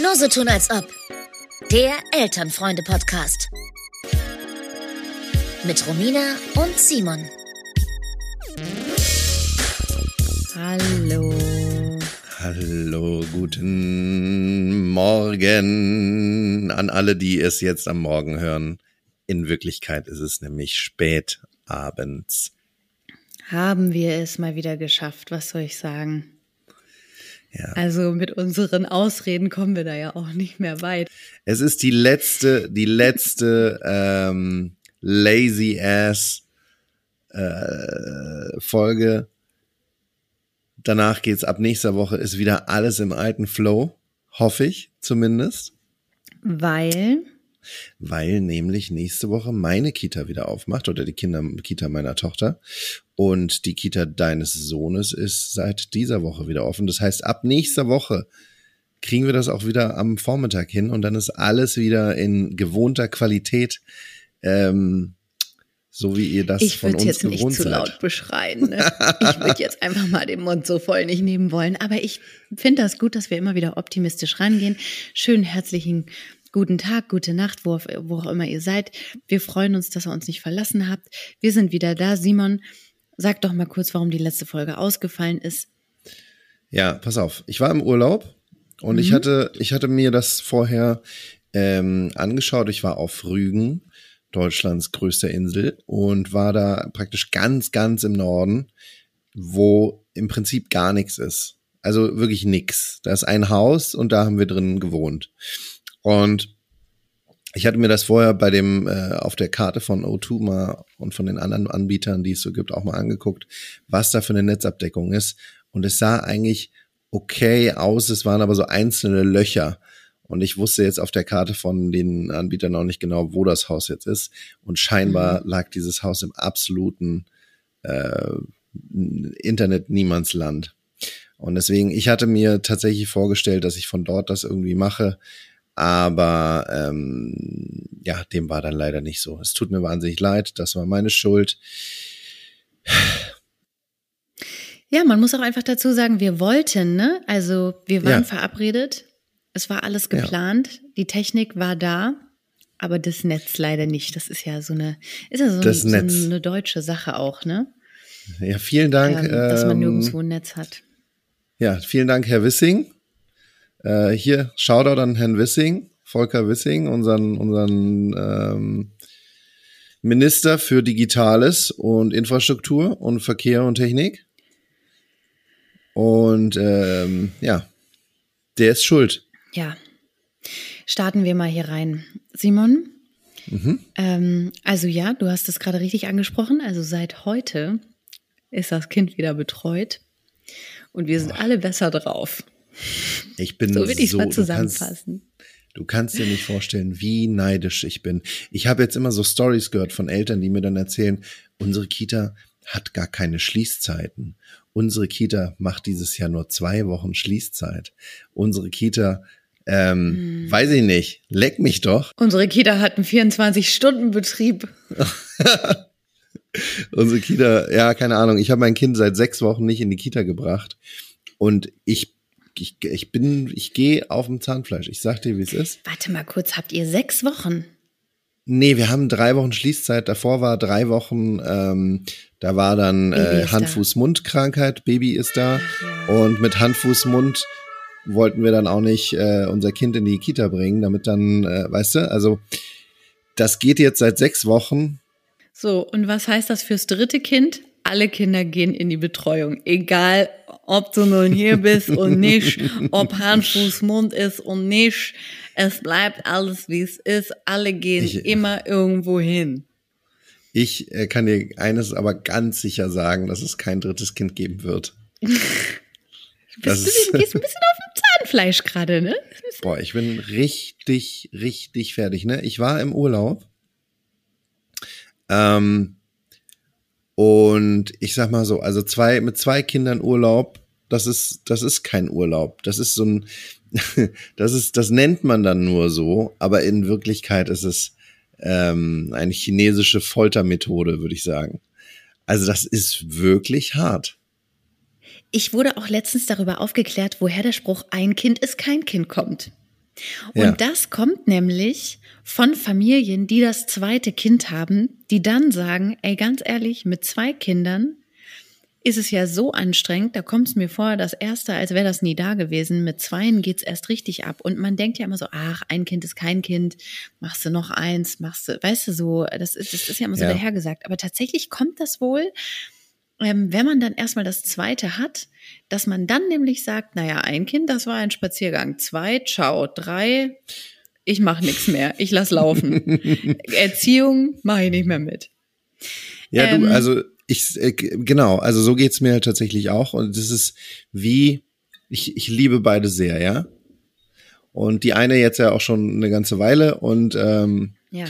Nur so tun als ob. Der Elternfreunde-Podcast. Mit Romina und Simon. Hallo. Hallo, guten Morgen an alle, die es jetzt am Morgen hören. In Wirklichkeit ist es nämlich spät abends. Haben wir es mal wieder geschafft, was soll ich sagen? Ja. Also mit unseren Ausreden kommen wir da ja auch nicht mehr weit. Es ist die letzte, die letzte ähm, lazy ass äh, Folge. Danach geht's ab nächster Woche ist wieder alles im alten Flow, hoffe ich zumindest. Weil weil nämlich nächste Woche meine Kita wieder aufmacht oder die Kinder Kita meiner Tochter und die Kita deines Sohnes ist seit dieser Woche wieder offen. Das heißt, ab nächster Woche kriegen wir das auch wieder am Vormittag hin und dann ist alles wieder in gewohnter Qualität, ähm, so wie ihr das ich von uns jetzt gewohnt nicht zu seid. laut beschreien. Ne? Ich würde jetzt einfach mal den Mund so voll nicht nehmen wollen. Aber ich finde das gut, dass wir immer wieder optimistisch rangehen. Schönen herzlichen guten Tag, gute Nacht, wo, wo auch immer ihr seid. Wir freuen uns, dass ihr uns nicht verlassen habt. Wir sind wieder da. Simon, sag doch mal kurz, warum die letzte Folge ausgefallen ist. Ja, pass auf. Ich war im Urlaub und ich hatte, ich hatte mir das vorher ähm, angeschaut. Ich war auf Rügen, Deutschlands größter Insel, und war da praktisch ganz, ganz im Norden, wo im Prinzip gar nichts ist. Also wirklich nix. Da ist ein Haus und da haben wir drin gewohnt. Und ich hatte mir das vorher bei dem äh, auf der Karte von O2 mal und von den anderen Anbietern, die es so gibt, auch mal angeguckt, was da für eine Netzabdeckung ist. Und es sah eigentlich okay aus. Es waren aber so einzelne Löcher. Und ich wusste jetzt auf der Karte von den Anbietern auch nicht genau, wo das Haus jetzt ist. Und scheinbar lag dieses Haus im absoluten äh, Internet-Niemandsland. Und deswegen, ich hatte mir tatsächlich vorgestellt, dass ich von dort das irgendwie mache. Aber ähm, ja, dem war dann leider nicht so. Es tut mir wahnsinnig leid, das war meine Schuld. Ja, man muss auch einfach dazu sagen, wir wollten, ne? Also wir waren Ja. verabredet. Es war alles Ja. geplant. Die Technik war da. Aber das Netz leider nicht. Das ist ja so eine, ist ja so, so eine deutsche Sache auch, ne? Ja, vielen Dank. Ähm, dass man ähm, nirgendwo ein Netz hat. Ja, vielen Dank, Herr Wissing. Äh, hier, Shoutout an Herrn Wissing, Volker Wissing, unseren, unseren ähm, Minister für Digitales und Infrastruktur und Verkehr und Technik. Und ähm, ja, der ist schuld. Ja. Starten wir mal hier rein. Simon, Mhm. ähm, also ja, du hast es gerade richtig angesprochen. Also seit heute ist das Kind wieder betreut. Und wir sind alle besser drauf. Ich bin So will ich es mal du kannst- zusammenfassen. Du kannst dir nicht vorstellen, wie neidisch ich bin. Ich habe jetzt immer so Stories gehört von Eltern, die mir dann erzählen, unsere Kita hat gar keine Schließzeiten. Unsere Kita macht dieses Jahr nur zwei Wochen Schließzeit. Unsere Kita, ähm, weiß ich nicht, leck mich doch. Unsere Kita hat einen 24-Stunden-Betrieb. Unsere Kita, ja, keine Ahnung. Ich habe mein Kind seit sechs Wochen nicht in die Kita gebracht und ich, ich, ich bin, ich gehe auf dem Zahnfleisch. Ich sag dir, wie es ist. Warte mal kurz, habt ihr sechs Wochen? Nee, wir haben drei Wochen Schließzeit. Davor war drei Wochen, ähm, da war dann äh. Hand-Fuß-Mund-Krankheit, Baby ist da. Und mit Hand-Fuß-Mund wollten wir dann auch nicht äh, unser Kind in die Kita bringen, damit dann, äh, weißt du, also das geht jetzt seit sechs Wochen. So, und was heißt das fürs dritte Kind? Alle Kinder gehen in die Betreuung. Egal, ob du nun hier bist und nicht, ob Hand, Fuß, Mund ist und nicht. Es bleibt alles, wie es ist. Alle gehen Ich- immer irgendwo hin. Ich äh, kann dir eines aber ganz sicher sagen, dass es kein drittes Kind geben wird. Das Bist du gehst ein bisschen auf dem Zahnfleisch gerade, ne? Boah, ich bin richtig, richtig fertig. Ne? Ich war im Urlaub. Ähm, und ich sag mal so, also zwei, mit zwei Kindern Urlaub, das ist, das ist kein Urlaub. Das ist so ein, das ist, das nennt man dann nur so, aber in Wirklichkeit ist es ähm, eine chinesische Foltermethode, würde ich sagen. Also das ist wirklich hart. ich wurde auch letztens darüber aufgeklärt, woher der Spruch ein Kind ist kein Kind kommt. Und Ja. das kommt nämlich von Familien, die das zweite Kind haben, die dann sagen, ey, ganz ehrlich, mit zwei Kindern ist es ja so anstrengend, da kommt es mir vor, das erste, als wäre das nie da gewesen. Mit zweien geht's erst richtig ab. Und man denkt ja immer so, ach, ein Kind ist kein Kind, machst du noch eins, machst du, weißt du so, das ist, das ist ja immer so Ja. dahergesagt. Aber tatsächlich kommt das wohl, ähm, wenn man dann erstmal das zweite hat, dass man dann nämlich sagt, naja, ein Kind, das war ein Spaziergang. Zwei, ciao. Drei, ich mache nichts mehr. Ich lass laufen. Erziehung mache ich nicht mehr mit. Ja, Ähm, du, also ich, äh, genau, also so geht's mir tatsächlich auch. Und das ist wie, ich, ich liebe beide sehr, ja. Und die eine jetzt ja auch schon eine ganze Weile. Und ähm, Ja.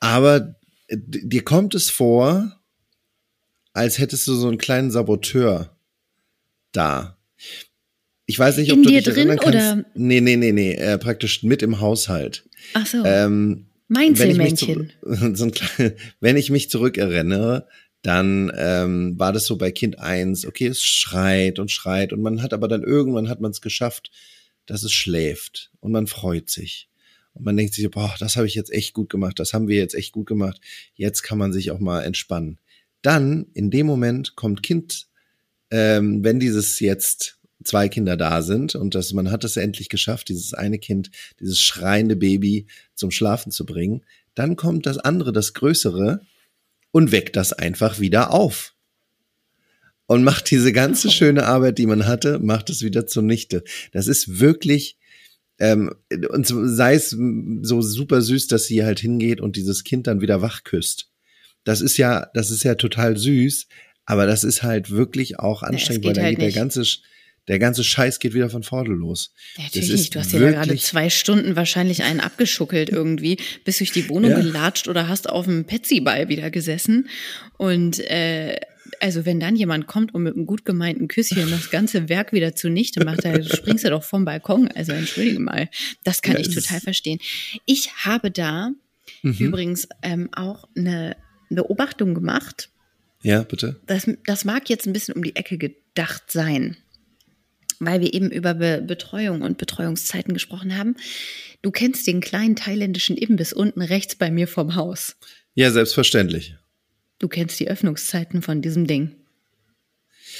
aber äh, dir kommt es vor, als hättest du so einen kleinen Saboteur da. Ich weiß nicht, ob In du dir dich drin erinnern kannst. oder- Nee, nee, nee, nee, äh, praktisch mit im Haushalt. Ach so. Ähm, mein wenn ich, mich Zellmännchen. zu, so klein, wenn ich mich zurückerinnere, dann ähm, war das so bei Kind eins. okay, es schreit und schreit und man hat aber dann irgendwann hat man es geschafft, dass es schläft und man freut sich. Und man denkt sich, boah, das habe ich jetzt echt gut gemacht, das haben wir jetzt echt gut gemacht, jetzt kann man sich auch mal entspannen. Dann, in dem Moment, kommt Kind, ähm, wenn dieses jetzt zwei Kinder da sind und das, man hat es endlich geschafft, dieses eine Kind, dieses schreiende Baby zum Schlafen zu bringen, dann kommt das andere, das größere und weckt das einfach wieder auf. Und macht diese ganze schöne Arbeit, die man hatte, macht es wieder zunichte. Das ist wirklich, ähm, und sei es so super süß, dass sie halt hingeht und dieses Kind dann wieder wach küsst. Das ist ja, das ist ja total süß, aber das ist halt wirklich auch anstrengend, geht weil dann halt geht der nicht. ganze, Sch- der ganze Scheiß geht wieder von vorne los. Ja, Das natürlich ist nicht. Du hast dir da gerade zwei Stunden wahrscheinlich einen abgeschuckelt irgendwie, bist durch die Wohnung Ja. gelatscht oder hast auf dem Petsy-Ball wieder gesessen. Und äh, also wenn dann jemand kommt und mit einem gut gemeinten Küsschen das ganze Werk wieder zunichte macht, dann springst du doch vom Balkon. Also entschuldige mal, das kann Ja, ich total verstehen. Ich habe da Mhm. übrigens ähm, auch eine Beobachtung gemacht. Ja, bitte. Das, das mag jetzt ein bisschen um die Ecke gedacht sein, weil wir eben über Be Betreuung und Betreuungszeiten gesprochen haben. Du kennst den kleinen thailändischen Imbiss unten rechts bei mir vom Haus. Ja, selbstverständlich. Du kennst die Öffnungszeiten von diesem Ding.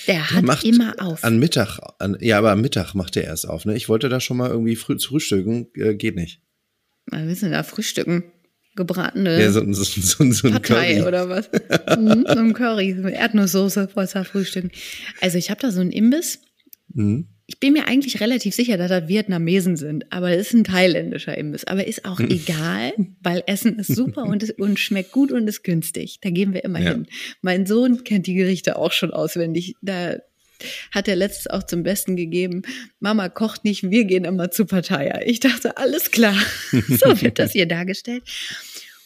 Der Der hat macht immer auf. An Mittag, an, ja, aber am Mittag macht er erst auf. Ne? Ich wollte da schon mal irgendwie früh zu frühstücken, äh, geht nicht. Willst du denn da frühstücken? Gebratene Ja, so, so, so, so Partei Curry. oder was? mhm, so ein Curry, so Erdnusssoße vor Frühstücken. Also ich habe da so einen Imbiss. Mhm. Ich bin mir eigentlich relativ sicher, dass das Vietnamesen sind, aber es ist ein thailändischer Imbiss. Aber ist auch Hm. egal, weil Essen ist super und, ist, und schmeckt gut und ist günstig. Da gehen wir immer Ja. hin. Mein Sohn kennt die Gerichte auch schon auswendig. Da hat er letztens auch zum Besten gegeben, Mama kocht nicht, wir gehen immer zu Partei. Ich dachte, alles klar. so wird das hier dargestellt.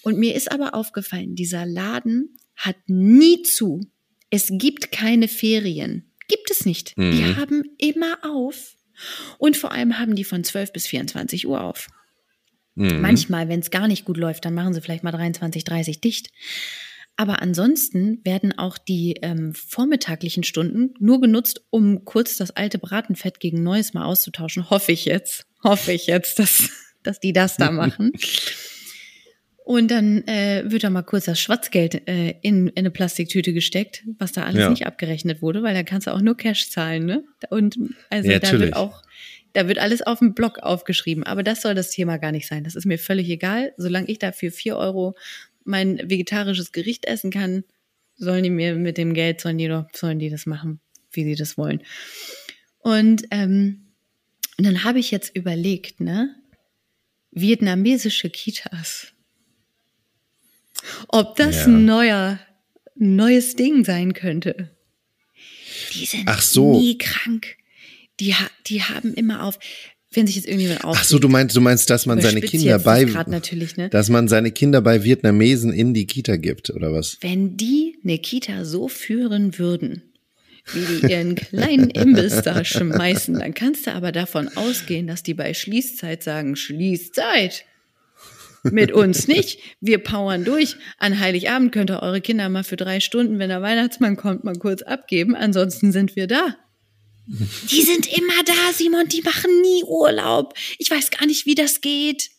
Und mir ist aber aufgefallen, dieser Laden hat nie zu. Es gibt keine Ferien. Gibt es nicht. Die Mhm. haben immer auf. Und vor allem haben die von 12 bis 24 Uhr auf. Mhm. Manchmal, wenn es gar nicht gut läuft, dann machen sie vielleicht mal 23, 30 dicht. Aber ansonsten werden auch die ähm, vormittaglichen Stunden nur genutzt, um kurz das alte Bratenfett gegen neues mal auszutauschen. Hoffe ich jetzt. Hoffe ich jetzt, dass, dass die das da machen. Und dann äh, wird da mal kurz das Schwarzgeld äh, in, in eine Plastiktüte gesteckt, was da alles Ja. nicht abgerechnet wurde, weil da kannst du auch nur Cash zahlen, ne? Und also Ja, da natürlich. wird auch, da wird alles auf dem Block aufgeschrieben. Aber das soll das Thema gar nicht sein. Das ist mir völlig egal. Solange ich da für vier Euro mein vegetarisches Gericht essen kann, sollen die mir mit dem Geld, sollen die doch, sollen die das machen, wie sie das wollen. Und, ähm, und dann habe ich jetzt überlegt, ne? Vietnamesische Kitas. Ob das Ja. ein neuer, neues Ding sein könnte. Die sind Ach so. nie krank. Die, die haben immer auf. Wenn sich jetzt irgendjemand auf. Ach so, du meinst, du meinst, dass man seine Kinder bei, ne? dass man seine Kinder bei Vietnamesen in die Kita gibt, oder was? Wenn die eine Kita so führen würden, wie die ihren kleinen Imbiss da schmeißen, dann kannst du aber davon ausgehen, dass die bei Schließzeit sagen, Schließzeit. Mit uns nicht. Wir powern durch. An Heiligabend könnt ihr eure Kinder mal für drei Stunden, wenn der Weihnachtsmann kommt, mal kurz abgeben. Ansonsten sind wir da. Die sind immer da, Simon. Die machen nie Urlaub. Ich weiß gar nicht, wie das geht.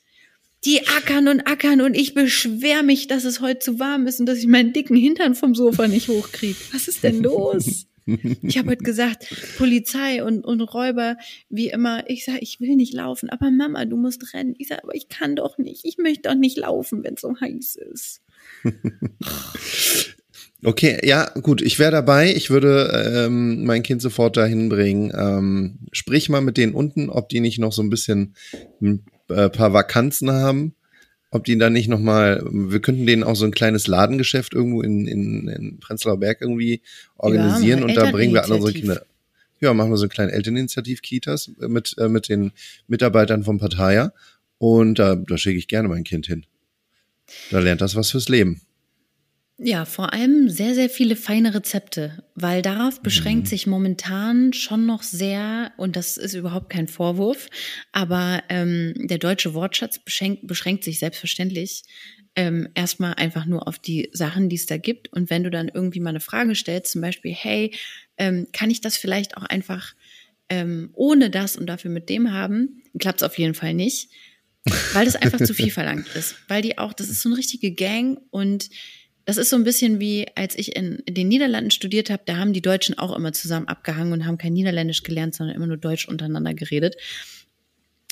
Die ackern und ackern und ich beschwer mich, dass es heute zu warm ist und dass ich meinen dicken Hintern vom Sofa nicht hochkriege. Was ist denn los? Ich habe heute gesagt, Polizei und, und Räuber, wie immer. Ich sage, ich will nicht laufen, aber Mama, du musst rennen. Ich sage, aber ich kann doch nicht. Ich möchte doch nicht laufen, wenn es so heiß ist. Okay, ja, gut, ich wäre dabei. Ich würde ähm, mein Kind sofort dahin bringen. Ähm, sprich mal mit denen unten, ob die nicht noch so ein bisschen ein äh, paar Vakanzen haben. Ob die da nicht noch mal, wir könnten denen auch so ein kleines Ladengeschäft irgendwo in, in, in Prenzlauer Berg irgendwie organisieren Ja, und da bringen wir alle unsere. Kinder. Ja, machen wir so ein kleines Elterninitiativ-Kitas mit, äh, mit den Mitarbeitern vom Parteier. Und da, da schicke ich gerne mein Kind hin. Da lernt das was fürs Leben. Ja, vor allem sehr, sehr viele feine Rezepte, weil darauf beschränkt sich momentan schon noch sehr, und das ist überhaupt kein Vorwurf, aber ähm, der deutsche Wortschatz beschränkt, beschränkt sich selbstverständlich ähm, erstmal einfach nur auf die Sachen, die es da gibt. Und wenn du dann irgendwie mal eine Frage stellst, zum Beispiel, hey, ähm, kann ich das vielleicht auch einfach ähm, ohne das und dafür mit dem haben, klappt es auf jeden Fall nicht, weil das einfach zu viel verlangt ist. Weil die auch, das ist so eine richtige Gang und das ist so ein bisschen wie, als ich in, in den Niederlanden studiert habe, da haben die Deutschen auch immer zusammen abgehangen und haben kein Niederländisch gelernt, sondern immer nur Deutsch untereinander geredet.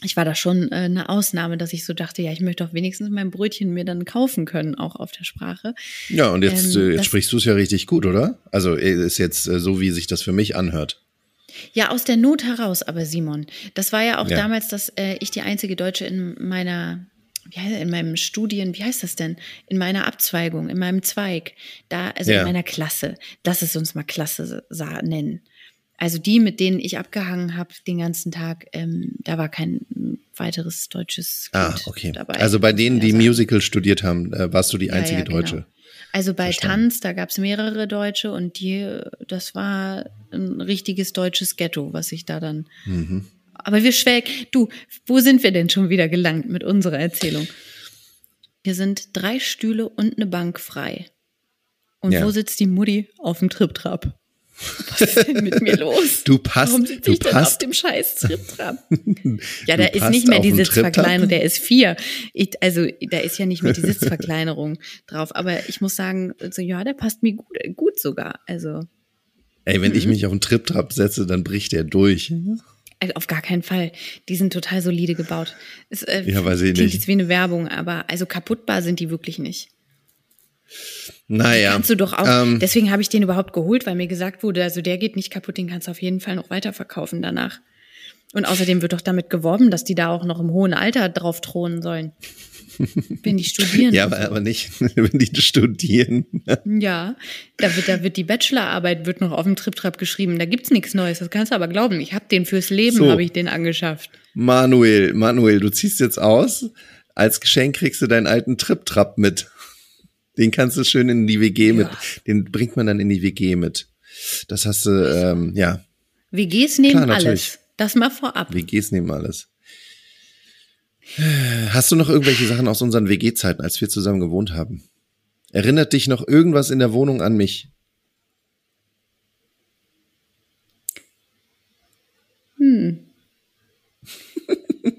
Ich war da schon äh, eine Ausnahme, dass ich so dachte, ja, ich möchte auch wenigstens mein Brötchen mir dann kaufen können, auch auf der Sprache. Ja, und jetzt, Ähm, äh, jetzt sprichst du es ja richtig gut, oder? Also äh, ist jetzt äh, so, wie sich das für mich anhört. Ja, aus der Not heraus, aber Simon. Das war ja auch Ja. damals, dass äh, ich die einzige Deutsche in meiner, in meinem Studien, wie heißt das denn? In meiner Abzweigung, in meinem Zweig, da, also Ja. in meiner Klasse. Lass es uns mal Klasse nennen. Also die, mit denen ich abgehangen habe den ganzen Tag, ähm, da war kein weiteres deutsches Kind Ah, okay. dabei. Also bei denen, die ja sagen. Musical studiert haben, äh, warst du die Ja, einzige ja, genau. Deutsche. Also bei Verstanden. Tanz, da gab es mehrere Deutsche und die, das war ein richtiges deutsches Ghetto, was ich da dann. Mhm. Aber wir schwelg, du, wo sind wir denn schon wieder gelangt mit unserer Erzählung? Hier sind drei Stühle und eine Bank frei. Und Ja. wo sitzt die Mutti? Auf dem Triptrap. Was ist denn mit mir los? Du passt- Warum sitze ich denn passt- auf dem scheiß Triptrap? Ja, da ist nicht mehr die Sitzverkleinerung, der ist vier. Ich, also da ist ja nicht mehr die Sitzverkleinerung drauf. Aber ich muss sagen, also, ja, der passt mir gut, gut sogar. Also, Ey, wenn ich Mhm. mich auf den Triptrap setze, dann bricht der durch. Also auf gar keinen Fall. Die sind total solide gebaut. Es, äh, Ja, weiß ich klingt nicht. jetzt wie eine Werbung, aber also kaputtbar sind die wirklich nicht. Naja. Kannst du doch auch. Ähm, deswegen habe ich den überhaupt geholt, weil mir gesagt wurde, also der geht nicht kaputt, den kannst du auf jeden Fall noch weiterverkaufen danach. Und außerdem wird doch damit geworben, dass die da auch noch im hohen Alter drauf thronen sollen. Wenn die studieren. ja, aber, aber nicht, wenn die studieren. Ja, da wird, da wird die Bachelorarbeit wird noch auf dem Triptrap geschrieben. Da gibt's nichts Neues. Das kannst du aber glauben. Ich habe den fürs Leben, So. habe ich den angeschafft. Manuel, Manuel, du ziehst jetzt aus. Als Geschenk kriegst du deinen alten Triptrap mit. Den kannst du schön in die WG mit. Den bringt man dann in die WG mit. Das hast du, ähm, ja, WGs nehmen Klar, alles. Das mal vorab. WGs nehmen alles. Hast du noch irgendwelche Sachen aus unseren WG-Zeiten, als wir zusammen gewohnt haben? Erinnert dich noch irgendwas in der Wohnung an mich?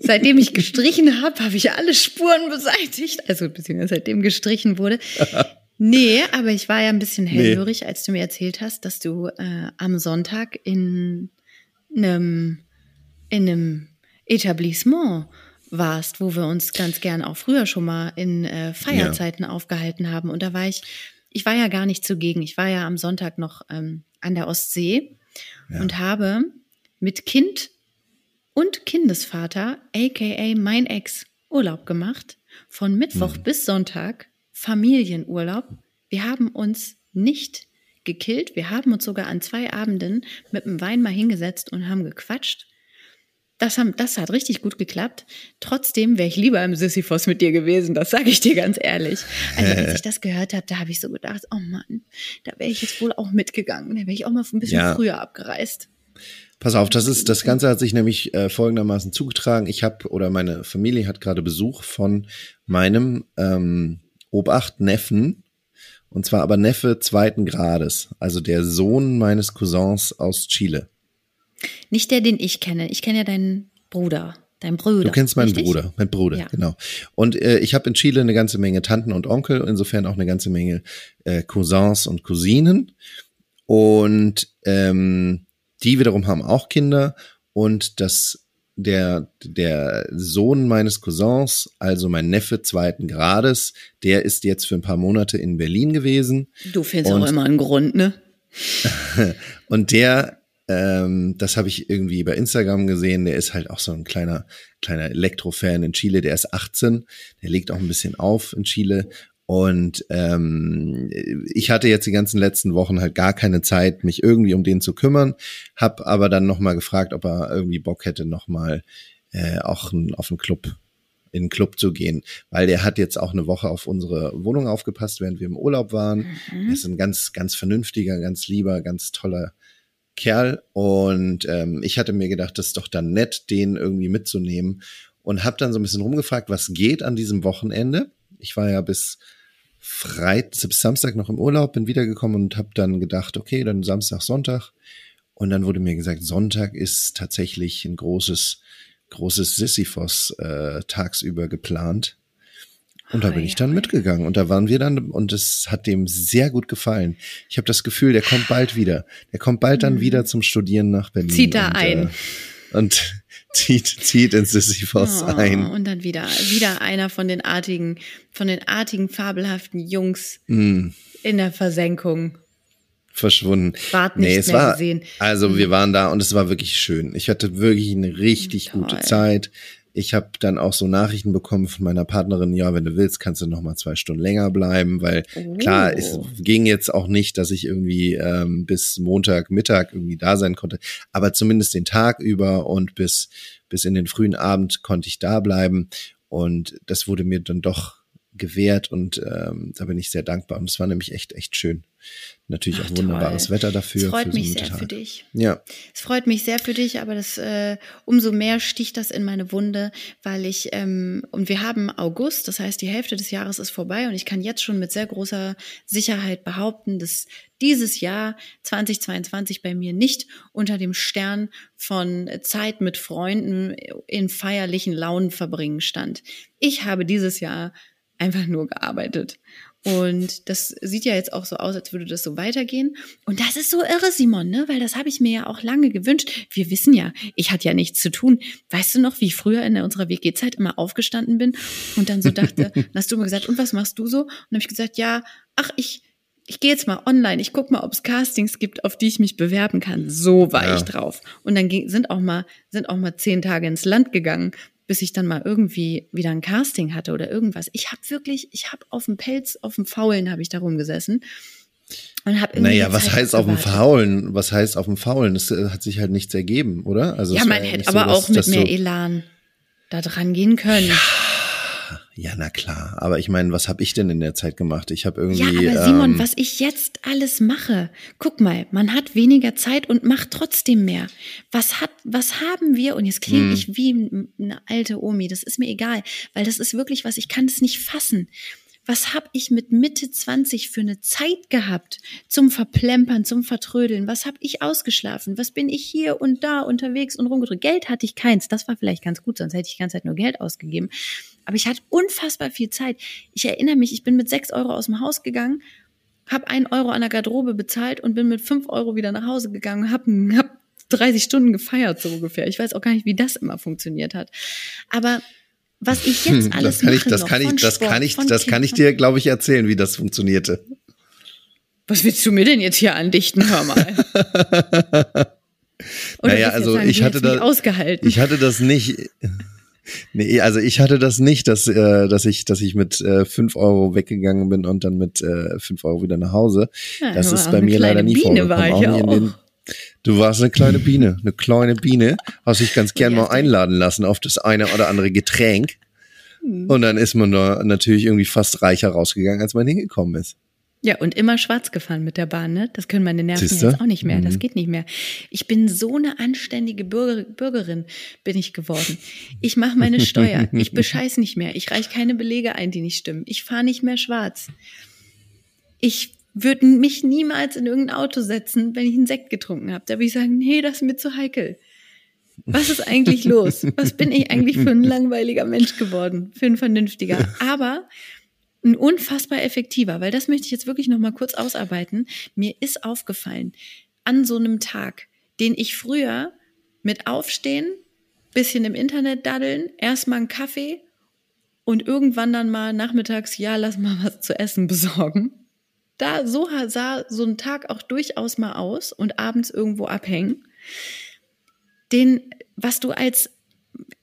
Seitdem ich gestrichen habe, habe ich alle Spuren beseitigt. Also beziehungsweise seitdem gestrichen wurde. Nee, aber ich war ja ein bisschen hellhörig, als du mir erzählt hast, dass du äh, am Sonntag in einem, in einem Etablissement warst, wo wir uns ganz gern auch früher schon mal in äh, Feierzeiten aufgehalten haben. Und da war ich, ich war ja gar nicht zugegen. Ich war ja am Sonntag noch ähm, an der Ostsee und habe mit Kind und Kindesvater, aka mein Ex, Urlaub gemacht. Von Mittwoch bis Sonntag Familienurlaub. Wir haben uns nicht gekillt. Wir haben uns sogar an zwei Abenden mit dem Wein mal hingesetzt und haben gequatscht. Das, haben, das hat richtig gut geklappt. Trotzdem wäre ich lieber im Sisyphos mit dir gewesen, das sage ich dir ganz ehrlich. Also als ich das gehört habe, da habe ich so gedacht, oh Mann, da wäre ich jetzt wohl auch mitgegangen. Da wäre ich auch mal ein bisschen Ja. früher abgereist. Pass auf, das ist das Ganze hat sich nämlich äh, folgendermaßen zugetragen. Ich habe oder meine Familie hat gerade Besuch von meinem ähm, Obacht Neffen und zwar aber Neffe zweiten Grades, also der Sohn meines Cousins aus Chile. Nicht der, den ich kenne. Ich kenne ja deinen Bruder. Dein Bruder. Du kennst meinen richtig? Bruder, mein Bruder, Ja. genau. Und äh, ich habe in Chile eine ganze Menge Tanten und Onkel, insofern auch eine ganze Menge äh, Cousins und Cousinen. Und ähm, die wiederum haben auch Kinder und das der der Sohn meines Cousins, also mein Neffe zweiten Grades, der ist jetzt für ein paar Monate in Berlin gewesen Du findest Und- auch immer einen Grund, ne? und der, ähm, das habe ich irgendwie bei Instagram gesehen, der ist halt auch so ein kleiner, kleiner Elektrofan in Chile, der ist 18, der legt auch ein bisschen auf in Chile. Und ähm, ich hatte jetzt die ganzen letzten Wochen halt gar keine Zeit, mich irgendwie um den zu kümmern, hab aber dann nochmal gefragt, ob er irgendwie Bock hätte, nochmal äh, auch ein, auf einen Club in den Club zu gehen, weil der hat jetzt auch eine Woche auf unsere Wohnung aufgepasst, während wir im Urlaub waren. Er ist ein ganz, ganz vernünftiger, ganz lieber, ganz toller Kerl und ähm, ich hatte mir gedacht, das ist doch dann nett, den irgendwie mitzunehmen und habe dann so ein bisschen rumgefragt, was geht an diesem Wochenende. Ich war ja bis Freitag, bis Samstag noch im Urlaub, bin wiedergekommen und habe dann gedacht, okay, dann Samstag, Sonntag. Und dann wurde mir gesagt, Sonntag ist tatsächlich ein großes, großes Sisyphos äh, tagsüber geplant. Und da bin Hoi, ich dann mitgegangen und da waren wir dann und es hat dem sehr gut gefallen. Ich habe das Gefühl, der kommt bald wieder. Der kommt bald dann wieder zum Studieren nach Berlin. Mhm. Zieht da und, ein. Äh, und zieht, zieht ins Sisyphos Oh, ein. Und dann wieder, wieder einer von den artigen, von den artigen, fabelhaften Jungs Mm, in der Versenkung. verschwunden. Wart nicht es mehr war, gesehen. Mhm. Also wir waren da und es war wirklich schön. Ich hatte wirklich eine richtig Toll. gute Zeit. Ich habe dann auch so Nachrichten bekommen von meiner Partnerin, ja, wenn du willst, kannst du noch mal zwei Stunden länger bleiben, weil Oh. klar, es ging jetzt auch nicht, dass ich irgendwie ähm, bis Montag Mittag irgendwie da sein konnte, aber zumindest den Tag über und bis bis in den frühen Abend konnte ich da bleiben und das wurde mir dann doch gewährt und ähm, da bin ich sehr dankbar und es war nämlich echt echt schön. Natürlich Ach, auch wunderbares toll. Wetter dafür. Es freut für mich sehr Tag. für dich. Ja, Es freut mich sehr für dich, aber das äh, umso mehr sticht das in meine Wunde, weil ich ähm, und wir haben August, das heißt die Hälfte des Jahres ist vorbei und ich kann jetzt schon mit sehr großer Sicherheit behaupten, dass dieses Jahr 2022 bei mir nicht unter dem Stern von Zeit mit Freunden in feierlichen Launen verbringen stand. Ich habe dieses Jahr einfach nur gearbeitet. Und das sieht ja jetzt auch so aus, als würde das so weitergehen. Und das ist so irre, Simon, ne? Weil das habe ich mir ja auch lange gewünscht. Wir wissen ja, ich hatte ja nichts zu tun. Weißt du noch, wie ich früher in unserer WG-Zeit immer aufgestanden bin und dann so dachte, dann hast du mir gesagt, und was machst du so? Und dann habe ich gesagt, ja, ach, ich, ich gehe jetzt mal online, ich guck mal, ob es Castings gibt, auf die ich mich bewerben kann. So war Ja. ich drauf. Und dann ging, sind auch mal, sind auch mal zehn Tage ins Land gegangen, bis ich dann mal irgendwie wieder ein Casting hatte oder irgendwas. Ich habe wirklich, ich habe auf dem Pelz, auf dem Faulen habe ich da rumgesessen und irgendwie naja, was heißt auf dem. Faulen? Was heißt auf dem Faulen? Das äh, hat sich halt nichts ergeben, oder? Also Ja, es man hätte aber so, dass- auch mit mehr Elan da dran gehen können. Ja, na klar. Aber ich meine, was habe ich denn in der Zeit gemacht? Ich habe Ja, irgendwie. aber Simon, ähm, was ich jetzt alles mache, guck mal, man hat weniger Zeit und macht trotzdem mehr. Was hat, was haben wir? Und jetzt klinge Hm. ich wie eine alte Omi. Das ist mir egal, weil das ist wirklich was. Ich kann das nicht fassen. Was habe ich mit Mitte 20 für eine Zeit gehabt zum Verplempern, zum Vertrödeln? Was habe ich ausgeschlafen? Was bin ich hier und da unterwegs und rumgedrückt? Geld hatte ich keins. Das war vielleicht ganz gut, sonst hätte ich die ganze Zeit nur Geld ausgegeben. Aber ich hatte unfassbar viel Zeit. Ich erinnere mich, ich bin mit sechs Euro aus dem Haus gegangen, habe einen Euro an der Garderobe bezahlt und bin mit fünf Euro wieder nach Hause gegangen, habe hab 30 Stunden gefeiert so ungefähr. Ich weiß auch gar nicht, wie das immer funktioniert hat. Aber was ich jetzt alles das kann ich, mache das noch, kann ich, das Sport, kann ich, das kann ich dir, glaube ich, erzählen, wie das funktionierte. Was willst du mir denn jetzt hier andichten? Hör mal. Oder Naja, also sagen, ich hatte hättest mich da- ausgehalten. Ich hatte das nicht. Nee, also ich hatte das nicht, dass, äh, dass ich, dass ich mit äh, fünf Euro weggegangen bin und dann mit äh, fünf Euro wieder nach Hause. Ja, das ist bei mir leider nie Biene, war vorgekommen. auch. den, du warst eine kleine Biene, eine kleine Biene. Hast dich ganz gern mal einladen lassen auf das eine oder andere Getränk. Hm. Und dann ist man da natürlich irgendwie fast reicher rausgegangen, als man hingekommen ist. Ja, und immer schwarz gefahren mit der Bahn, ne? Das können meine Nerven Siehste? jetzt auch nicht mehr. Das Mhm. geht nicht mehr. Ich bin so eine anständige Bürger, Bürgerin, bin ich geworden. Ich mache meine Steuer. Ich bescheiß nicht mehr. Ich reiche keine Belege ein, die nicht stimmen. Ich fahre nicht mehr schwarz. Ich würde mich niemals in irgendein Auto setzen, wenn ich einen Sekt getrunken habe. Da würde ich sagen, nee, das ist mir zu heikel. Was ist eigentlich los? Was bin ich eigentlich für ein langweiliger Mensch geworden? Für ein vernünftiger. Aber ein unfassbar effektiver, weil das möchte ich jetzt wirklich noch mal kurz ausarbeiten. Mir ist aufgefallen, an so einem Tag, den ich früher mit Aufstehen, bisschen im Internet daddeln, erstmal einen Kaffee und irgendwann dann mal nachmittags, ja, lass mal was zu essen besorgen. Da, so sah so ein Tag auch durchaus mal aus und abends irgendwo abhängen. Den, was du als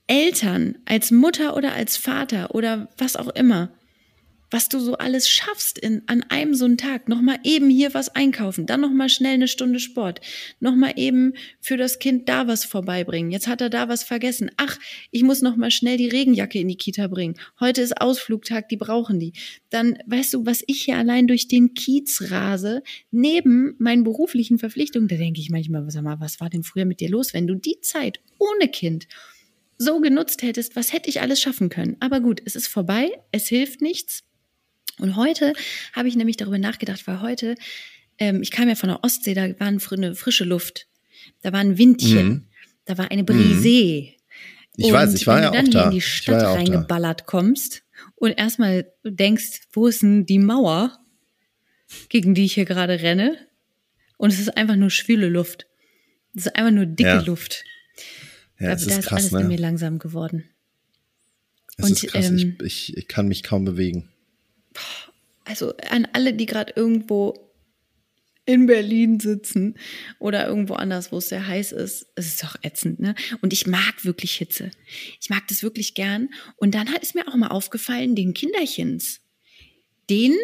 Eltern, als Mutter oder als Vater oder was auch immer, was du so alles schaffst in, an einem so einen Tag. Nochmal eben hier was einkaufen, dann nochmal schnell eine Stunde Sport, nochmal eben für das Kind da was vorbeibringen. Jetzt hat er da was vergessen. Ach, ich muss nochmal schnell die Regenjacke in die Kita bringen. Heute ist Ausflugtag, die brauchen die. Dann, weißt du, was ich hier allein durch den Kiez rase, neben meinen beruflichen Verpflichtungen, da denke ich manchmal, sag mal, was war denn früher mit dir los, wenn du die Zeit ohne Kind so genutzt hättest, was hätte ich alles schaffen können? Aber gut, es ist vorbei, es hilft nichts. Und heute habe ich nämlich darüber nachgedacht, weil heute, ähm, ich kam ja von der Ostsee, da war eine frische Luft, da war ein Windchen, Mhm. da war eine Brise. Ich weiß, ich war wenn ja du dann auch hier da. in die Stadt ja auch da. reingeballert kommst und erstmal denkst, wo ist denn die Mauer, gegen die ich hier gerade renne? Und es ist einfach nur schwüle Luft. Es ist einfach nur dicke Ja. Luft. Ja, da es da ist ist krass, alles in mir ne? langsam geworden. Es Und, ist krass. ähm, ich, ich, ich kann mich kaum bewegen. Also an alle, die gerade irgendwo in Berlin sitzen oder irgendwo anders, wo es sehr heiß ist, es ist doch ätzend, ne? Und ich mag wirklich Hitze. Ich mag das wirklich gern. Und dann hat es mir auch mal aufgefallen, den Kinderchens, denen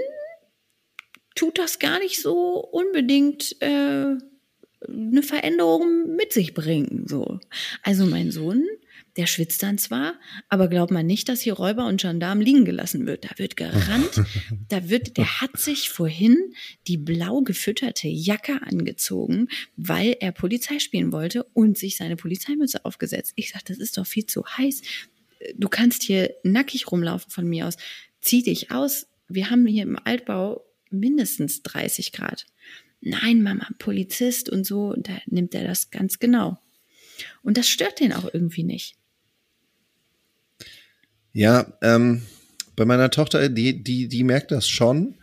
tut das gar nicht so unbedingt äh, eine Veränderung mit sich bringen. So. Also mein Sohn, der schwitzt dann zwar, aber glaubt man nicht, dass hier Räuber und Gendarm liegen gelassen wird. Da wird gerannt, da wird, der hat sich vorhin die blau gefütterte Jacke angezogen, weil er Polizei spielen wollte und sich seine Polizeimütze aufgesetzt. Ich sag, das ist doch viel zu heiß. Du kannst hier nackig rumlaufen von mir aus. Zieh dich aus. Wir haben hier im Altbau mindestens 30 Grad. Nein, Mama, Polizist und so, und da nimmt er das ganz genau. Und das stört den auch irgendwie nicht. Ja, ähm, bei meiner Tochter, die, die, die merkt das schon.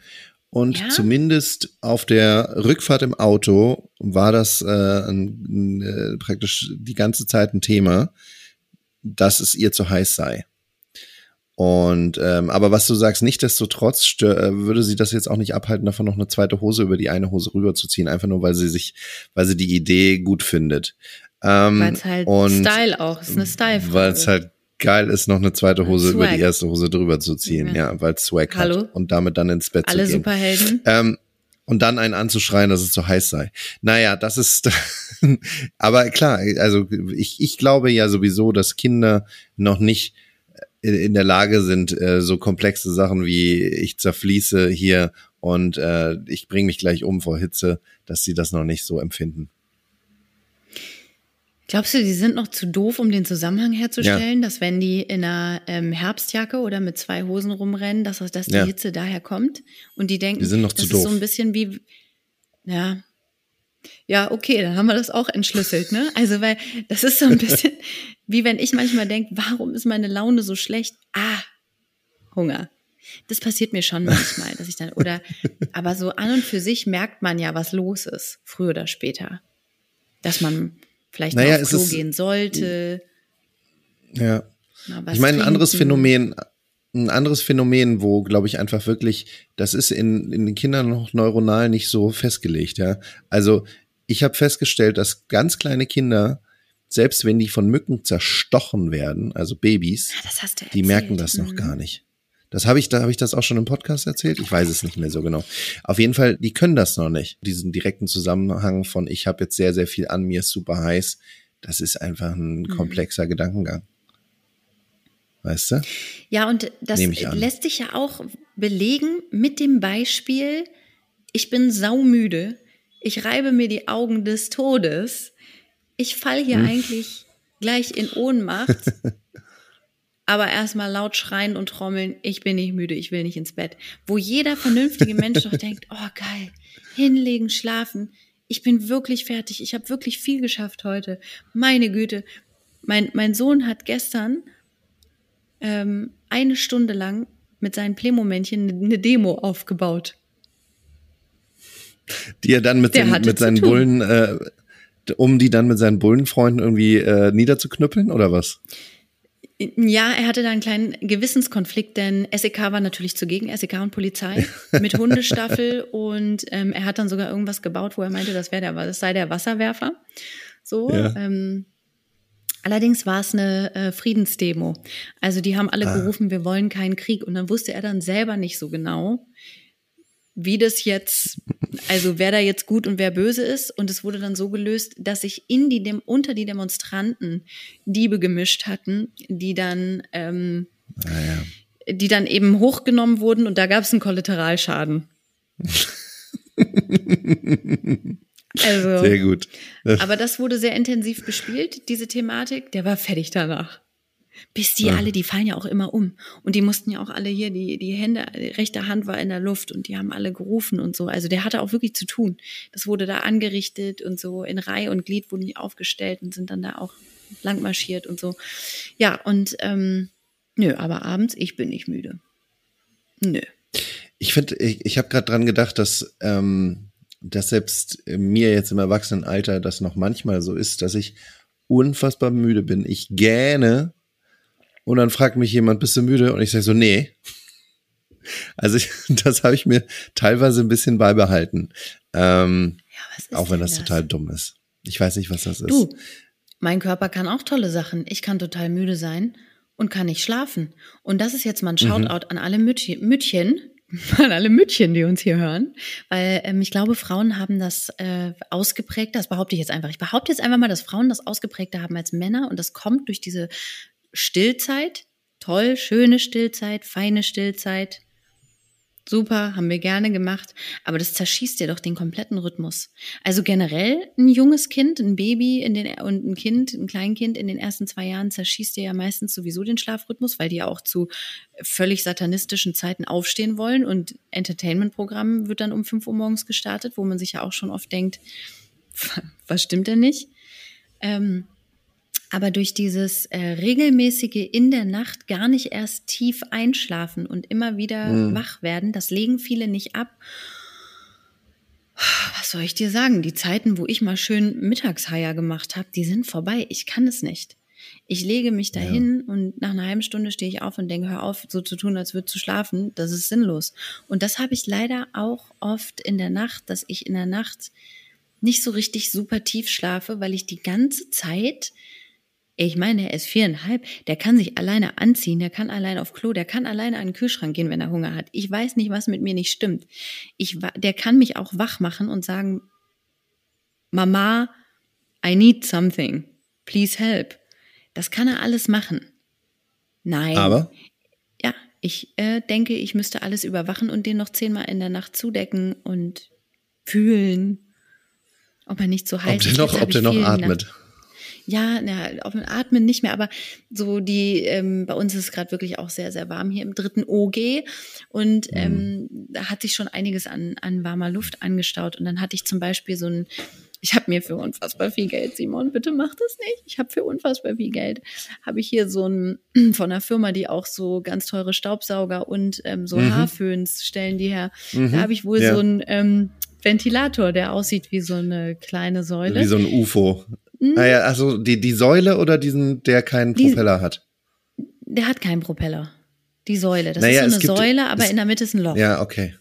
Und Ja? zumindest auf der Rückfahrt im Auto war das äh, ein, äh, praktisch die ganze Zeit ein Thema, dass es ihr zu heiß sei. Und ähm, aber was du sagst, nichtdestotrotz stör, äh, würde sie das jetzt auch nicht abhalten, davon noch eine zweite Hose über die eine Hose rüberzuziehen, einfach nur weil sie sich, weil sie die Idee gut findet. Ähm, Weil es halt und Style auch ist, eine Style-Frage. weil es halt geil ist, noch eine zweite Hose Swag. über die erste Hose drüber zu ziehen, Ja. ja, weil es Swag Hallo? hat und damit dann ins Bett Alle zu gehen. Superhelden. Ähm, und dann einen anzuschreien, dass es zu heiß sei. Naja, das ist, aber klar, also ich, ich glaube ja sowieso, dass Kinder noch nicht in, in der Lage sind, äh, so komplexe Sachen wie ich zerfließe hier und äh, ich bringe mich gleich um vor Hitze, dass sie das noch nicht so empfinden. Glaubst du, die sind noch zu doof, um den Zusammenhang herzustellen, dass wenn die in einer ähm, Herbstjacke oder mit zwei Hosen rumrennen, dass, dass die Ja. Hitze daher kommt? Und die denken, Die sind noch das zu ist so doof. ein bisschen wie, ja, ja, okay, dann haben wir das auch entschlüsselt, ne? Also, weil das ist so ein bisschen wie wenn ich manchmal denke, warum ist meine Laune so schlecht? Ah, Hunger. Das passiert mir schon manchmal, dass ich dann, oder, aber so an und für sich merkt man ja, was los ist, früher oder später. Dass man vielleicht Naja, aufs Klo gehen sollte. Ja. Ich meine, ein anderes. Phänomen, ein anderes Phänomen, wo, glaube ich, einfach wirklich, das ist in, in den Kindern noch neuronal nicht so festgelegt, ja. Also, ich habe festgestellt, dass ganz kleine Kinder, selbst wenn die von Mücken zerstochen werden, also Babys, Ja, die merken das noch Mhm. gar nicht. Das habe ich, da habe ich das auch schon im Podcast erzählt. Ich weiß es nicht mehr so genau. Auf jeden Fall, die können das noch nicht. Diesen direkten Zusammenhang von ich habe jetzt sehr, sehr viel an mir, ist super heiß. Das ist einfach ein Mhm. komplexer Gedankengang. Weißt du? Ja, und das lässt sich ja auch belegen mit dem Beispiel, Ich bin saumüde. Ich reibe mir die Augen des Todes. Ich fall hier hm. eigentlich gleich in Ohnmacht. aber erstmal laut schreien und trommeln, ich bin nicht müde, ich will nicht ins Bett. Wo jeder vernünftige Mensch doch denkt, oh geil, hinlegen, schlafen, ich bin wirklich fertig, ich habe wirklich viel geschafft heute. Meine Güte, mein, mein Sohn hat gestern ähm, eine Stunde lang mit seinen Playmomentchen eine Demo aufgebaut. Die er dann mit, den, mit seinen Bullen, äh, um die dann mit seinen Bullenfreunden irgendwie äh, niederzuknüppeln oder was? Ja, er hatte da einen kleinen Gewissenskonflikt, denn SEK war natürlich zugegen, SEK und Polizei mit Hundestaffel und ähm, er hat dann sogar irgendwas gebaut, wo er meinte, das der, das sei der Wasserwerfer. So. Ja. Ähm, allerdings war es eine äh, Friedensdemo. Also die haben alle ah. gerufen, wir wollen keinen Krieg und dann wusste er dann selber nicht so genau, wie das jetzt, also wer da jetzt gut und wer böse ist. Und es wurde dann so gelöst, dass sich in die Dem unter die Demonstranten Diebe gemischt hatten, die dann, ähm. Ah, die dann eben hochgenommen wurden und da gab es einen Kollateralschaden. also, sehr gut. aber das wurde sehr intensiv bespielt, diese Thematik. Der war fertig danach. Bis die ja. alle, die fallen ja auch immer um. Und die mussten ja auch alle hier, die, die Hände, die rechte Hand war in der Luft und die haben alle gerufen und so. Also der hatte auch wirklich zu tun. Das wurde da angerichtet und so in Reihe und Glied wurden die aufgestellt und sind dann da auch langmarschiert und so. Ja, und ähm, nö, aber abends, ich bin nicht müde. Nö. Ich finde, ich, ich habe gerade dran gedacht, dass, ähm, dass selbst mir jetzt im Erwachsenenalter das noch manchmal so ist, dass ich unfassbar müde bin. Ich gähne und dann fragt mich jemand, bist du müde? Und ich sage so, nee. Also ich, das habe ich mir teilweise ein bisschen beibehalten. Ähm, ja, auch wenn das, das, total dumm ist. Ich weiß nicht, was das ist. Du, mein Körper kann auch tolle Sachen. Ich kann total müde sein und kann nicht schlafen. Und das ist jetzt mal ein mhm. Shoutout mhm. an alle Mütchen, Mütchen, an alle Mütchen, die uns hier hören, weil ähm, ich glaube, Frauen haben das äh, ausgeprägter, das behaupte ich jetzt einfach. Ich behaupte jetzt einfach mal, dass Frauen das ausgeprägter haben als Männer und das kommt durch diese Stillzeit, toll, schöne Stillzeit, feine Stillzeit. Super, haben wir gerne gemacht, aber das zerschießt dir doch den kompletten Rhythmus. Also generell ein junges Kind, ein Baby in den, und ein Kind, ein Kleinkind in den ersten zwei Jahren zerschießt dir ja meistens sowieso den Schlafrhythmus, weil die ja auch zu völlig satanistischen Zeiten aufstehen wollen und Entertainment-Programm wird dann um fünf Uhr morgens gestartet, wo man sich ja auch schon oft denkt, was stimmt denn nicht? Ähm, aber durch dieses äh, regelmäßige in der Nacht gar nicht erst tief einschlafen und immer wieder mhm. wach werden, das legen viele nicht ab. Was soll ich dir sagen? Die Zeiten, wo ich mal schön Mittagshaier gemacht habe, die sind vorbei. Ich kann es nicht. Ich lege mich dahin ja. und nach einer halben Stunde stehe ich auf und denke, hör auf, so zu tun, als würde zu schlafen. Das ist sinnlos. Und das habe ich leider auch oft in der Nacht, dass ich in der Nacht nicht so richtig super tief schlafe, weil ich die ganze Zeit ich meine, er ist viereinhalb, der kann sich alleine anziehen, der kann alleine auf Klo, der kann alleine an den Kühlschrank gehen, wenn er Hunger hat. Ich weiß nicht, was mit mir nicht stimmt. Ich, der kann mich auch wach machen und sagen, Mama, I need something. Please help. Das kann er alles machen. Nein. Aber? Ja, ich äh, denke, ich müsste alles überwachen und den noch zehnmal in der Nacht zudecken und fühlen, ob er nicht so heiß ob ist. Der noch, ob der noch atmet. Nacht ja, na, auf dem Atmen nicht mehr, aber so die, ähm, bei uns ist es gerade wirklich auch sehr, sehr warm hier im dritten OG und mhm. ähm, da hat sich schon einiges an, an warmer Luft angestaut und dann hatte ich zum Beispiel so ein ich habe mir für unfassbar viel Geld, Simon, bitte mach das nicht. Ich habe für unfassbar viel Geld, habe ich hier so ein von einer Firma, die auch so ganz teure Staubsauger und ähm, so mhm. Haarföhns stellen die her. Mhm. Da habe ich wohl ja. so ein ähm, Ventilator, der aussieht wie so eine kleine Säule. Wie so ein UFO. Hm? Naja, also die, die Säule oder diesen, der keinen Propeller die, hat? Der hat keinen Propeller. Die Säule. Das naja, ist so eine gibt, Säule, aber es, in der Mitte ist ein Loch. Ja, okay.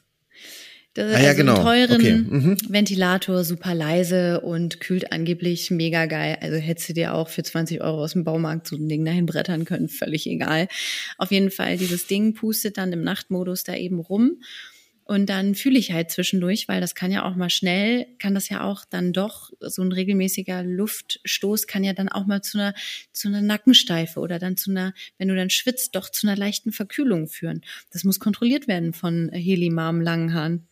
Das ist ah, ja, also genau. einen teuren okay. mhm. Ventilator, super leise und kühlt angeblich mega geil. Also hättest du dir auch für 20 Euro aus dem Baumarkt so ein Ding dahin brettern können, völlig egal. Auf jeden Fall, dieses Ding pustet dann im Nachtmodus da eben rum und dann fühle ich halt zwischendurch, weil das kann ja auch mal schnell, kann das ja auch dann doch, so ein regelmäßiger Luftstoß kann ja dann auch mal zu einer, zu einer Nackensteife oder dann zu einer, wenn du dann schwitzt, doch zu einer leichten Verkühlung führen. Das muss kontrolliert werden von Helimarm Langenhahn.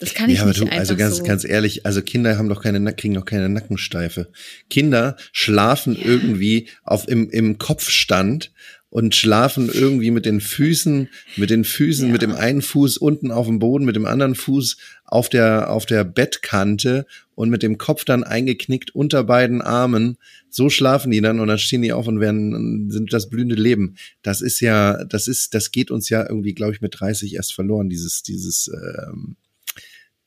Das kann ich ja, aber nicht du, also ganz, so. ganz ehrlich, also Kinder haben doch keine, kriegen doch keine Nackensteife. Kinder schlafen irgendwie auf im, im Kopfstand und schlafen irgendwie mit den Füßen, mit den Füßen, Ja. mit dem einen Fuß unten auf dem Boden, mit dem anderen Fuß auf der, auf der Bettkante und mit dem Kopf dann eingeknickt unter beiden Armen. So schlafen die dann und dann stehen die auf und werden, sind das blühende Leben. Das ist ja, das ist, das geht uns ja irgendwie, glaube ich, mit 30 erst verloren, dieses, dieses, ähm,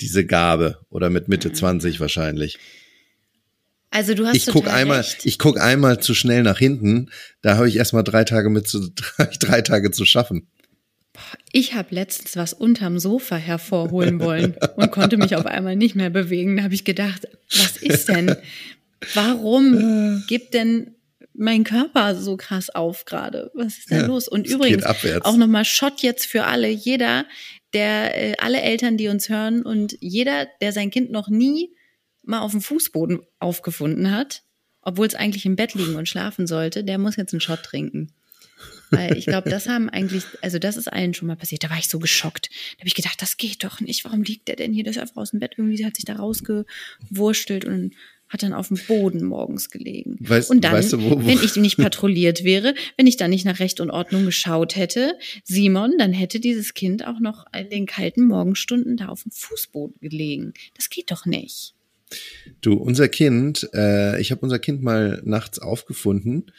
diese Gabe oder mit Mitte 20 wahrscheinlich. Also du hast Ich guck einmal, recht. ich guck einmal zu schnell nach hinten. Da habe ich erstmal drei Tage mit zu drei, drei Tage zu schaffen. Ich habe letztens was unterm Sofa hervorholen wollen und konnte mich auf einmal nicht mehr bewegen. Da habe ich gedacht, was ist denn? Warum gibt denn mein Körper so krass auf gerade? Was ist denn Ja, los? Und übrigens auch nochmal Shot jetzt für alle. Jeder, der, äh, alle Eltern, die uns hören und jeder, der sein Kind noch nie mal auf dem Fußboden aufgefunden hat, obwohl es eigentlich im Bett liegen und schlafen sollte, der muss jetzt einen Shot trinken. Weil ich glaube, das haben eigentlich, also das ist allen schon mal passiert. Da war ich so geschockt. Da habe ich gedacht, das geht doch nicht. Warum liegt der denn hier? Der ist einfach aus dem Bett. Irgendwie hat sich da rausgewurstelt und hat dann auf dem Boden morgens gelegen. Weißt- und dann, weißt du, wo- wo- wenn ich nicht patrouilliert wäre, wenn ich dann nicht nach Recht und Ordnung geschaut hätte, Simon, dann hätte dieses Kind auch noch in den kalten Morgenstunden da auf dem Fußboden gelegen. Das geht doch nicht. Du, unser Kind, äh, ich habe unser Kind mal nachts aufgefunden.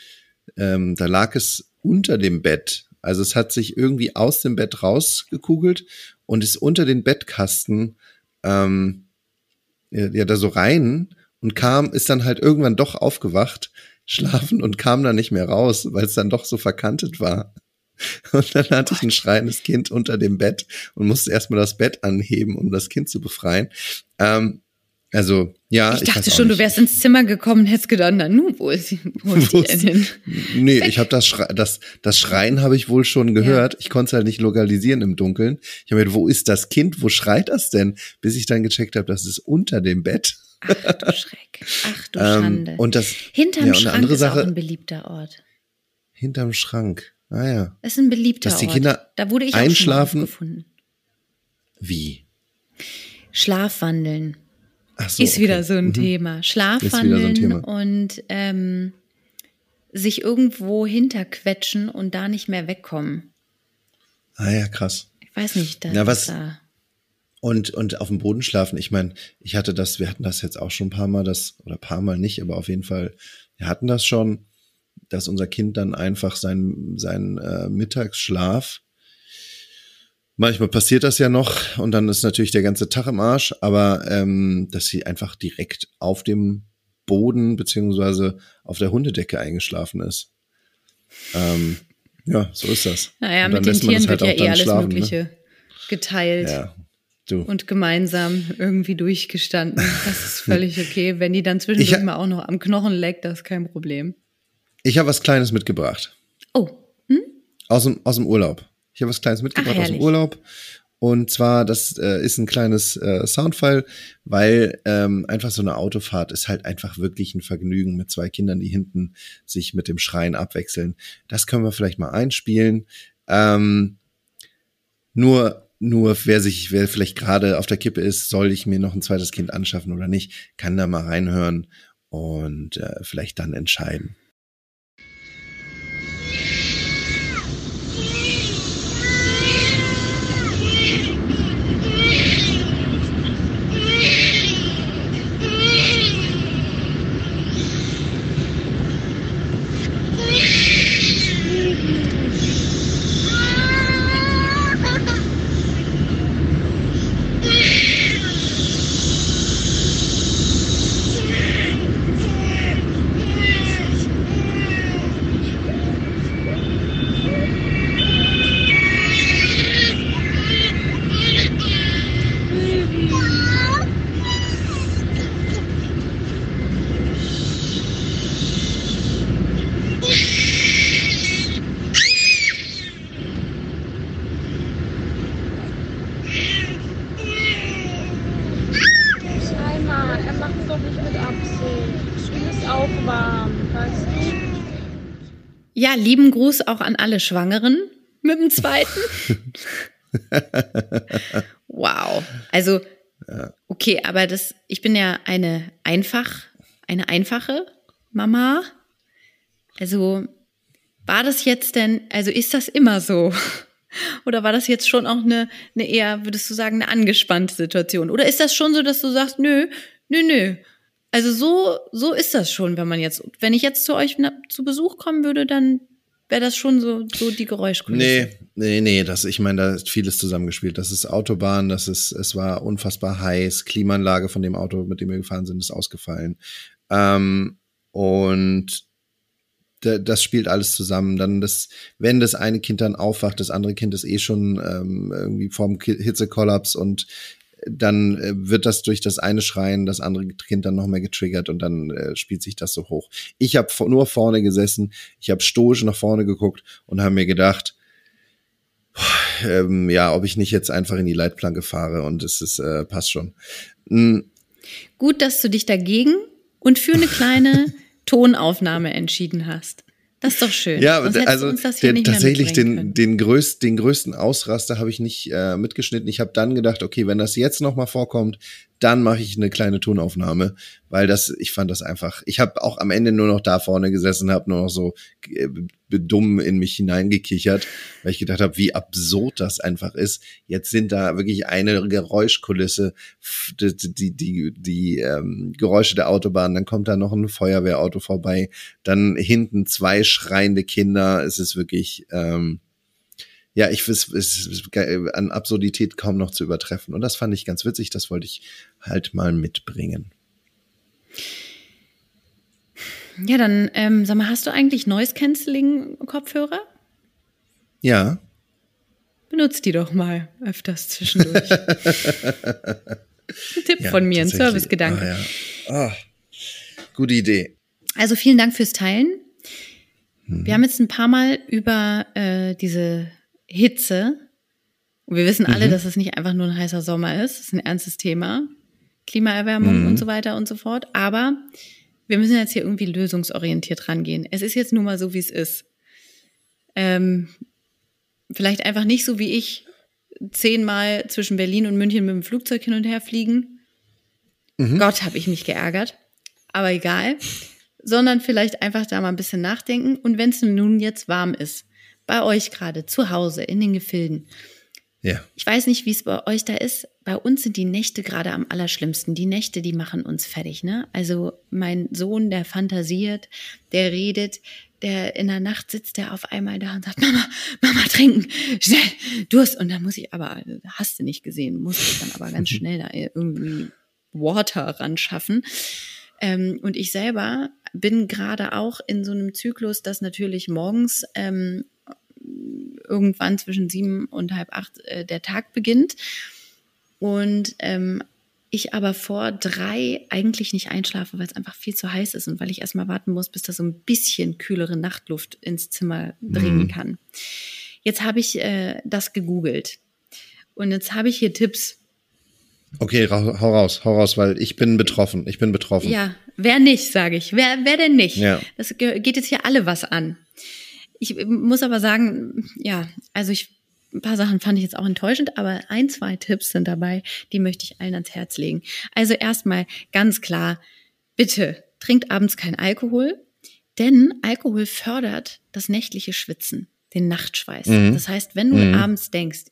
Ähm, da lag es unter dem Bett. Also es hat sich irgendwie aus dem Bett rausgekugelt und ist unter den Bettkasten ähm, ja, da so rein und kam, ist dann halt irgendwann doch aufgewacht, schlafen und kam dann nicht mehr raus, weil es dann doch so verkantet war. Und dann hatte ich ein schreiendes Kind unter dem Bett und musste erstmal das Bett anheben, um das Kind zu befreien. Ähm, also, ja. Ich dachte auch schon, du nicht. wärst ins Zimmer gekommen und hättest gedacht, na nun, wo ist, sie- wo ist die denn hin? Nee, ich habe das, Schrei das, das Schreien habe ich wohl schon gehört. Ich konnte es halt nicht lokalisieren im Dunkeln. Ich habe mir gedacht, wo ist das Kind? Wo schreit das denn? Bis ich dann gecheckt habe, das ist unter dem Bett. Ach du Schreck. Ach du Ähm, Schande. und das Hinterm ja, und Schrank ist Sache- auch ein beliebter Ort. hinterm Schrank. Ah ja. Das ist ein beliebter Dass die Ort. Kinder da wurde ich einschlafen- auch schon mal aufgefunden. Wie? Schlafwandeln so, ist okay. wieder so ein Mhm. Thema. wieder Schlafwandeln so ein Thema. und ähm, sich irgendwo hinterquetschen und da nicht mehr wegkommen. Ah ja, krass. Ich weiß nicht, da, Na, was- da Und, und auf dem Boden schlafen. Ich meine, ich hatte das, wir hatten das jetzt auch schon ein paar Mal, das, oder ein paar Mal nicht, aber auf jeden Fall, wir hatten das schon, dass unser Kind dann einfach seinen, seinen äh, Mittagsschlaf, manchmal passiert das ja noch und dann ist natürlich der ganze Tag im Arsch, aber ähm, dass sie einfach direkt auf dem Boden beziehungsweise auf der Hundedecke eingeschlafen ist. Ähm, ja, so ist das. Naja, mit den Tieren halt wird ja eh alles schlafen, ne? Mögliche geteilt. Ja, du. und gemeinsam irgendwie durchgestanden. Das ist völlig okay. Wenn die dann zwischendurch mal auch noch am Knochen leckt, das ist kein Problem. Ich habe was Kleines mitgebracht. Oh, Aus dem, aus dem Urlaub. Ich habe was Kleines mitgebracht aus dem. Urlaub. Und zwar, das äh, ist ein kleines äh, Soundfile, weil ähm, einfach so eine Autofahrt ist halt einfach wirklich ein Vergnügen mit zwei Kindern, die hinten sich mit dem Schreien abwechseln. Das können wir vielleicht mal einspielen. Ähm, nur, nur wer sich, wer vielleicht gerade auf der Kippe ist, soll ich mir noch ein zweites Kind anschaffen oder nicht, kann da mal reinhören und äh, vielleicht dann entscheiden. Scheinbar, er macht es doch nicht mit Absicht. Ihm ist auch warm, weißt du? ja, lieben Gruß auch an alle Schwangeren mit dem zweiten. wow. Also Okay, aber das, ich bin ja eine einfach, eine einfache Mama. Also war das jetzt denn, also ist das immer so? Oder war das jetzt schon auch eine, eine eher, würdest du sagen, eine angespannte Situation? Oder ist das schon so, dass du sagst, nö, nö, nö. Also so, so ist das schon, wenn man jetzt, wenn ich jetzt zu euch zu Besuch kommen würde, dann wäre das schon so, so die Geräuschkulisse. Nee, nee, nee, das, ich meine, da ist vieles zusammengespielt. Das ist Autobahn, das ist, es war unfassbar heiß, Klimaanlage von dem Auto, mit dem wir gefahren sind, ist ausgefallen. Ähm, und das spielt alles zusammen. Dann das, wenn das eine Kind dann aufwacht, das andere Kind ist eh schon ähm, irgendwie vorm Hitzekollaps und dann äh, wird das durch das eine Schreien, das andere Kind dann noch mehr getriggert und dann äh, spielt sich das so hoch. Ich habe nur vorne gesessen, ich habe stoisch nach vorne geguckt und habe mir gedacht, ähm, ja, ob ich nicht jetzt einfach in die Leitplanke fahre und es ist, äh, passt schon. Mhm. Gut, dass du dich dagegen und für eine kleine Tonaufnahme entschieden hast. Das ist doch schön. Ja, also der, tatsächlich den, den, größt, den größten Ausraster habe ich nicht äh, mitgeschnitten. Ich habe dann gedacht, okay, wenn das jetzt noch mal vorkommt, dann mache ich eine kleine Tonaufnahme, weil das, ich fand das einfach. Ich habe auch am Ende nur noch da vorne gesessen, habe nur noch so äh, dumm in mich hineingekichert, weil ich gedacht habe, wie absurd das einfach ist. Jetzt sind da wirklich eine Geräuschkulisse, die die die, die ähm, Geräusche der Autobahn, dann kommt da noch ein Feuerwehrauto vorbei, dann hinten zwei schreiende Kinder. Es ist wirklich ähm, ja, ich es ist an Absurdität kaum noch zu übertreffen. Und das fand ich ganz witzig, das wollte ich halt mal mitbringen. Ja, dann ähm, sag mal, hast du eigentlich Noise Cancelling Kopfhörer? Ja. Benutzt die doch mal öfters zwischendurch. ein Tipp ja, von mir, ein Servicegedanke. Ah, ja. oh, gute Idee. Also vielen Dank fürs Teilen. Mhm. Wir haben jetzt ein paar Mal über äh, diese Hitze. Und wir wissen alle, mhm. dass es nicht einfach nur ein heißer Sommer ist. Das ist ein ernstes Thema. Klimaerwärmung mhm. und so weiter und so fort. Aber wir müssen jetzt hier irgendwie lösungsorientiert rangehen. Es ist jetzt nun mal so, wie es ist. Ähm, vielleicht einfach nicht so wie ich zehnmal zwischen Berlin und München mit dem Flugzeug hin und her fliegen. Mhm. Gott, habe ich mich geärgert. Aber egal. Sondern vielleicht einfach da mal ein bisschen nachdenken. Und wenn es nun jetzt warm ist, bei euch gerade zu Hause in den Gefilden. Ja. Ich weiß nicht, wie es bei euch da ist. Bei uns sind die Nächte gerade am allerschlimmsten. Die Nächte, die machen uns fertig, ne? Also mein Sohn, der fantasiert, der redet, der in der Nacht sitzt der auf einmal da und sagt, Mama, Mama, trinken, schnell, Durst. Und dann muss ich aber, hast du nicht gesehen, muss ich dann aber ganz schnell da irgendwie Water ran schaffen. Ähm, und ich selber bin gerade auch in so einem Zyklus, dass natürlich morgens ähm, irgendwann zwischen sieben und halb acht äh, der Tag beginnt. Und ähm, ich aber vor drei eigentlich nicht einschlafe, weil es einfach viel zu heiß ist und weil ich erstmal warten muss, bis da so ein bisschen kühlere Nachtluft ins Zimmer dringen mhm. kann. Jetzt habe ich äh, das gegoogelt und jetzt habe ich hier Tipps. Okay, hau raus, hau raus, weil ich bin betroffen. Ich bin betroffen. Ja, wer nicht, sage ich. Wer, wer denn nicht? Ja. Das geht jetzt hier alle was an. Ich muss aber sagen, ja, also ich, ein paar Sachen fand ich jetzt auch enttäuschend, aber ein, zwei Tipps sind dabei, die möchte ich allen ans Herz legen. Also erstmal ganz klar, bitte trinkt abends kein Alkohol, denn Alkohol fördert das nächtliche Schwitzen, den Nachtschweiß. Mhm. Das heißt, wenn du mhm. abends denkst,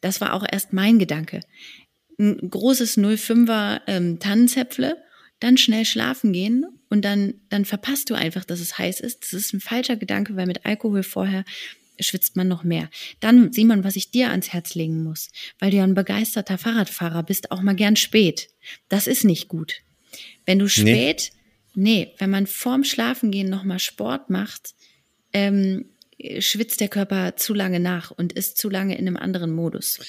das war auch erst mein Gedanke, ein großes 05er ähm, Tannenzäpfle dann schnell schlafen gehen und dann, dann verpasst du einfach, dass es heiß ist. Das ist ein falscher Gedanke, weil mit Alkohol vorher schwitzt man noch mehr. Dann, Simon, was ich dir ans Herz legen muss, weil du ja ein begeisterter Fahrradfahrer bist, auch mal gern spät. Das ist nicht gut. Wenn du spät, nee, nee wenn man vorm Schlafengehen nochmal Sport macht, ähm, schwitzt der Körper zu lange nach und ist zu lange in einem anderen Modus.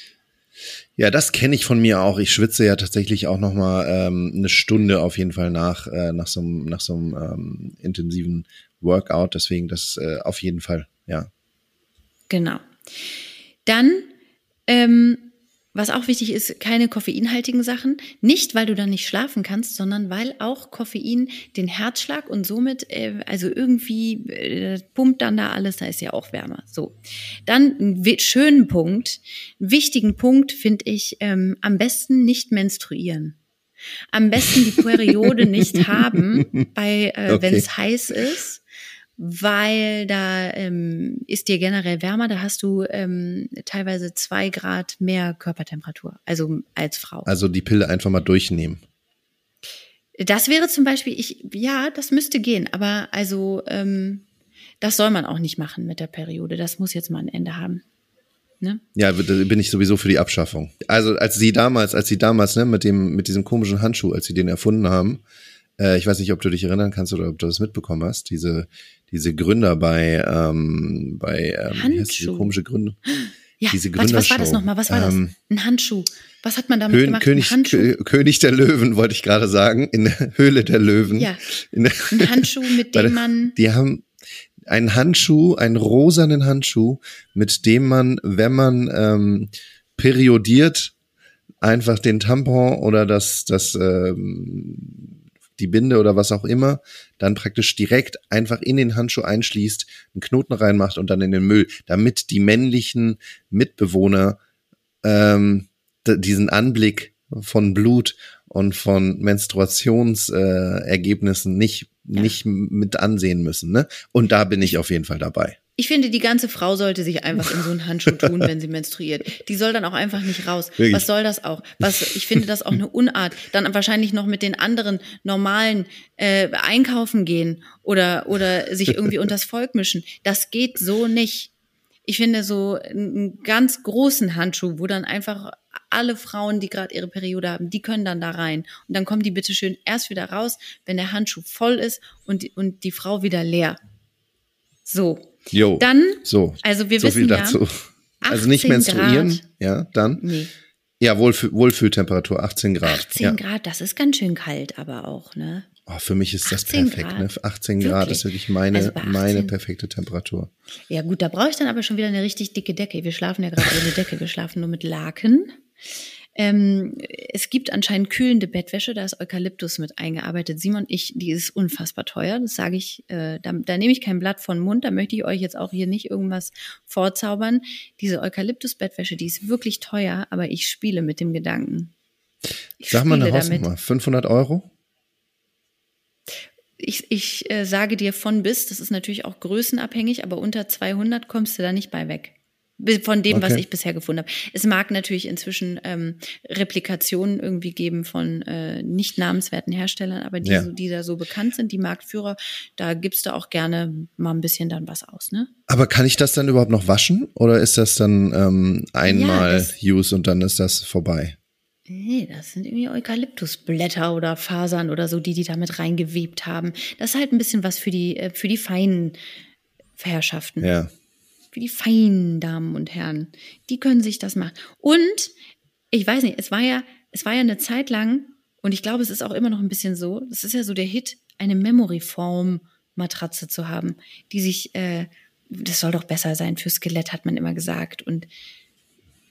Ja, das kenne ich von mir auch. Ich schwitze ja tatsächlich auch noch mal ähm, eine Stunde auf jeden Fall nach äh, nach so einem nach so ähm, intensiven Workout. Deswegen das äh, auf jeden Fall, ja. Genau. Dann ähm, was auch wichtig ist, keine koffeinhaltigen Sachen. Nicht, weil du dann nicht schlafen kannst, sondern weil auch Koffein den Herzschlag und somit, äh, also irgendwie äh, pumpt dann da alles, da ist ja auch wärmer. So. Dann einen schönen Punkt, einen wichtigen Punkt finde ich, ähm, am besten nicht menstruieren. Am besten die Periode nicht haben, bei, äh, okay. wenn es heiß ist weil da ähm, ist dir generell wärmer, da hast du ähm, teilweise zwei Grad mehr Körpertemperatur, also als Frau. Also die Pille einfach mal durchnehmen. Das wäre zum Beispiel, ich, ja, das müsste gehen, aber also ähm, das soll man auch nicht machen mit der Periode. Das muss jetzt mal ein Ende haben. Ne? Ja, bin ich sowieso für die Abschaffung. Also als sie damals, als sie damals, ne, mit dem, mit diesem komischen Handschuh, als sie den erfunden haben, äh, ich weiß nicht, ob du dich erinnern kannst oder ob du das mitbekommen hast, diese, diese Gründer bei, ähm, bei ähm, diese komische Gründer. Ja, diese warte, was war das nochmal? Was war ähm, das? Ein Handschuh. Was hat man damit Kön gemacht? König, Ein König der Löwen, wollte ich gerade sagen, in der Höhle der Löwen. Ja. Der, ein Handschuh, mit dem man. Die haben einen Handschuh, einen rosanen Handschuh, mit dem man, wenn man ähm, periodiert, einfach den Tampon oder das, das ähm, die Binde oder was auch immer, dann praktisch direkt einfach in den Handschuh einschließt, einen Knoten reinmacht und dann in den Müll, damit die männlichen Mitbewohner ähm, diesen Anblick von Blut und von Menstruationsergebnissen äh, nicht, ja. nicht mit ansehen müssen. Ne? Und da bin ich auf jeden Fall dabei. Ich finde, die ganze Frau sollte sich einfach in so einen Handschuh tun, wenn sie menstruiert. Die soll dann auch einfach nicht raus. Wirklich? Was soll das auch? Was, ich finde das auch eine Unart. Dann wahrscheinlich noch mit den anderen normalen äh, einkaufen gehen oder, oder sich irgendwie unters Volk mischen. Das geht so nicht. Ich finde so einen ganz großen Handschuh, wo dann einfach alle Frauen, die gerade ihre Periode haben, die können dann da rein. Und dann kommen die bitte schön erst wieder raus, wenn der Handschuh voll ist und und die Frau wieder leer. So. Jo. Dann, so. also wir so wissen viel dazu. Ja, also nicht menstruieren, Grad. ja, dann. Nee. Ja, Wohlfühl, Wohlfühltemperatur 18 Grad. 18 ja. Grad, das ist ganz schön kalt, aber auch, ne? Oh, für mich ist das perfekt, Grad. ne? 18 wirklich? Grad ist wirklich meine, also meine perfekte Temperatur. Ja, gut, da brauche ich dann aber schon wieder eine richtig dicke Decke. Wir schlafen ja gerade ohne Decke, wir schlafen nur mit Laken. Ähm, es gibt anscheinend kühlende Bettwäsche, da ist Eukalyptus mit eingearbeitet. Simon, ich, die ist unfassbar teuer, das sage ich, äh, da, da nehme ich kein Blatt von Mund, da möchte ich euch jetzt auch hier nicht irgendwas vorzaubern. Diese Eukalyptus-Bettwäsche, die ist wirklich teuer, aber ich spiele mit dem Gedanken. Ich Sag mal eine Hausnummer, 500 Euro? Ich, ich äh, sage dir von bis, das ist natürlich auch größenabhängig, aber unter 200 kommst du da nicht bei weg von dem, okay. was ich bisher gefunden habe. Es mag natürlich inzwischen ähm, Replikationen irgendwie geben von äh, nicht namenswerten Herstellern, aber die, ja. so, die da so bekannt sind, die Marktführer, da gibst du auch gerne mal ein bisschen dann was aus, ne? Aber kann ich das dann überhaupt noch waschen oder ist das dann ähm, einmal ja, Use und dann ist das vorbei? Nee, das sind irgendwie Eukalyptusblätter oder Fasern oder so, die die damit reingewebt haben. Das ist halt ein bisschen was für die, äh, für die feinen Herrschaften. Ja für die feinen Damen und Herren. Die können sich das machen. Und ich weiß nicht, es war ja, es war ja eine Zeit lang, und ich glaube, es ist auch immer noch ein bisschen so, das ist ja so der Hit, eine Memory-Form-Matratze zu haben, die sich, äh, das soll doch besser sein für Skelett, hat man immer gesagt. Und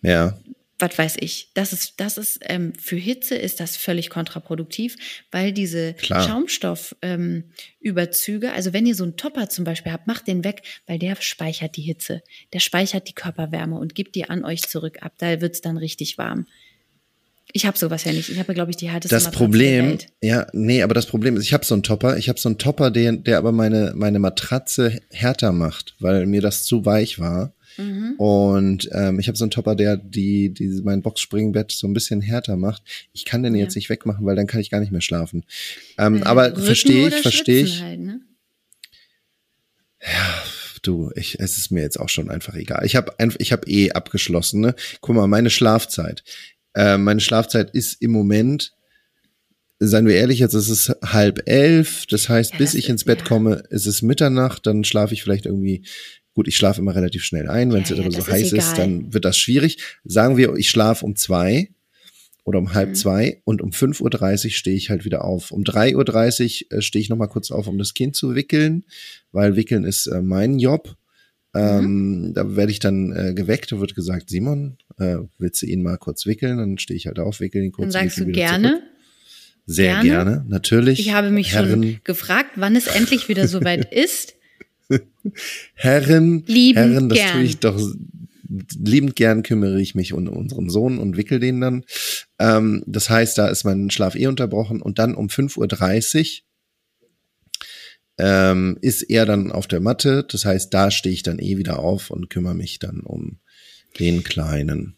ja was weiß ich. Das ist, das ist ähm, für Hitze ist das völlig kontraproduktiv, weil diese Schaumstoffüberzüge, ähm, also wenn ihr so einen Topper zum Beispiel habt, macht den weg, weil der speichert die Hitze, der speichert die Körperwärme und gibt die an euch zurück ab. Da wird's dann richtig warm. Ich habe sowas ja nicht. Ich habe, glaube ich, die härteste Das Problem, ja, nee, aber das Problem ist, ich habe so einen Topper. Ich habe so einen Topper, der, der aber meine meine Matratze härter macht, weil mir das zu weich war. Mhm. Und ähm, ich habe so einen Topper, der die, die mein Boxspringbett so ein bisschen härter macht. Ich kann den ja. jetzt nicht wegmachen, weil dann kann ich gar nicht mehr schlafen. Ähm, äh, aber verstehe ich, verstehe ich. Halt, ne? Ja, du, ich, es ist mir jetzt auch schon einfach egal. Ich habe ich habe eh abgeschlossen. Ne? Guck mal, meine Schlafzeit. Äh, meine Schlafzeit ist im Moment seien wir ehrlich, jetzt ist es halb elf. Das heißt, ja, bis das ich ins Bett ja. komme, ist es Mitternacht. Dann schlafe ich vielleicht irgendwie Gut, ich schlafe immer relativ schnell ein. Wenn es ja, aber so heiß ist, ist, dann wird das schwierig. Sagen wir, ich schlafe um zwei oder um halb mhm. zwei und um 5.30 Uhr stehe ich halt wieder auf. Um 3.30 Uhr äh, stehe ich nochmal kurz auf, um das Kind zu wickeln, weil wickeln ist äh, mein Job. Ähm, Da werde ich dann äh, geweckt und wird gesagt, Simon, äh, willst du ihn mal kurz wickeln? Dann stehe ich halt auf, wickel ihn kurz. Dann sagst du gerne. Zurück. Sehr Gerne. gerne, natürlich. Ich habe mich Herren, schon gefragt, wann es endlich wieder soweit ist. Herren, Lieben Herren, das gern. tue ich doch liebend gern kümmere ich mich um unseren Sohn und wickel den dann. Ähm, das heißt, da ist mein Schlaf eh unterbrochen und dann um 5.30 Uhr ähm, ist er dann auf der Matte. Das heißt, da stehe ich dann eh wieder auf und kümmere mich dann um den Kleinen.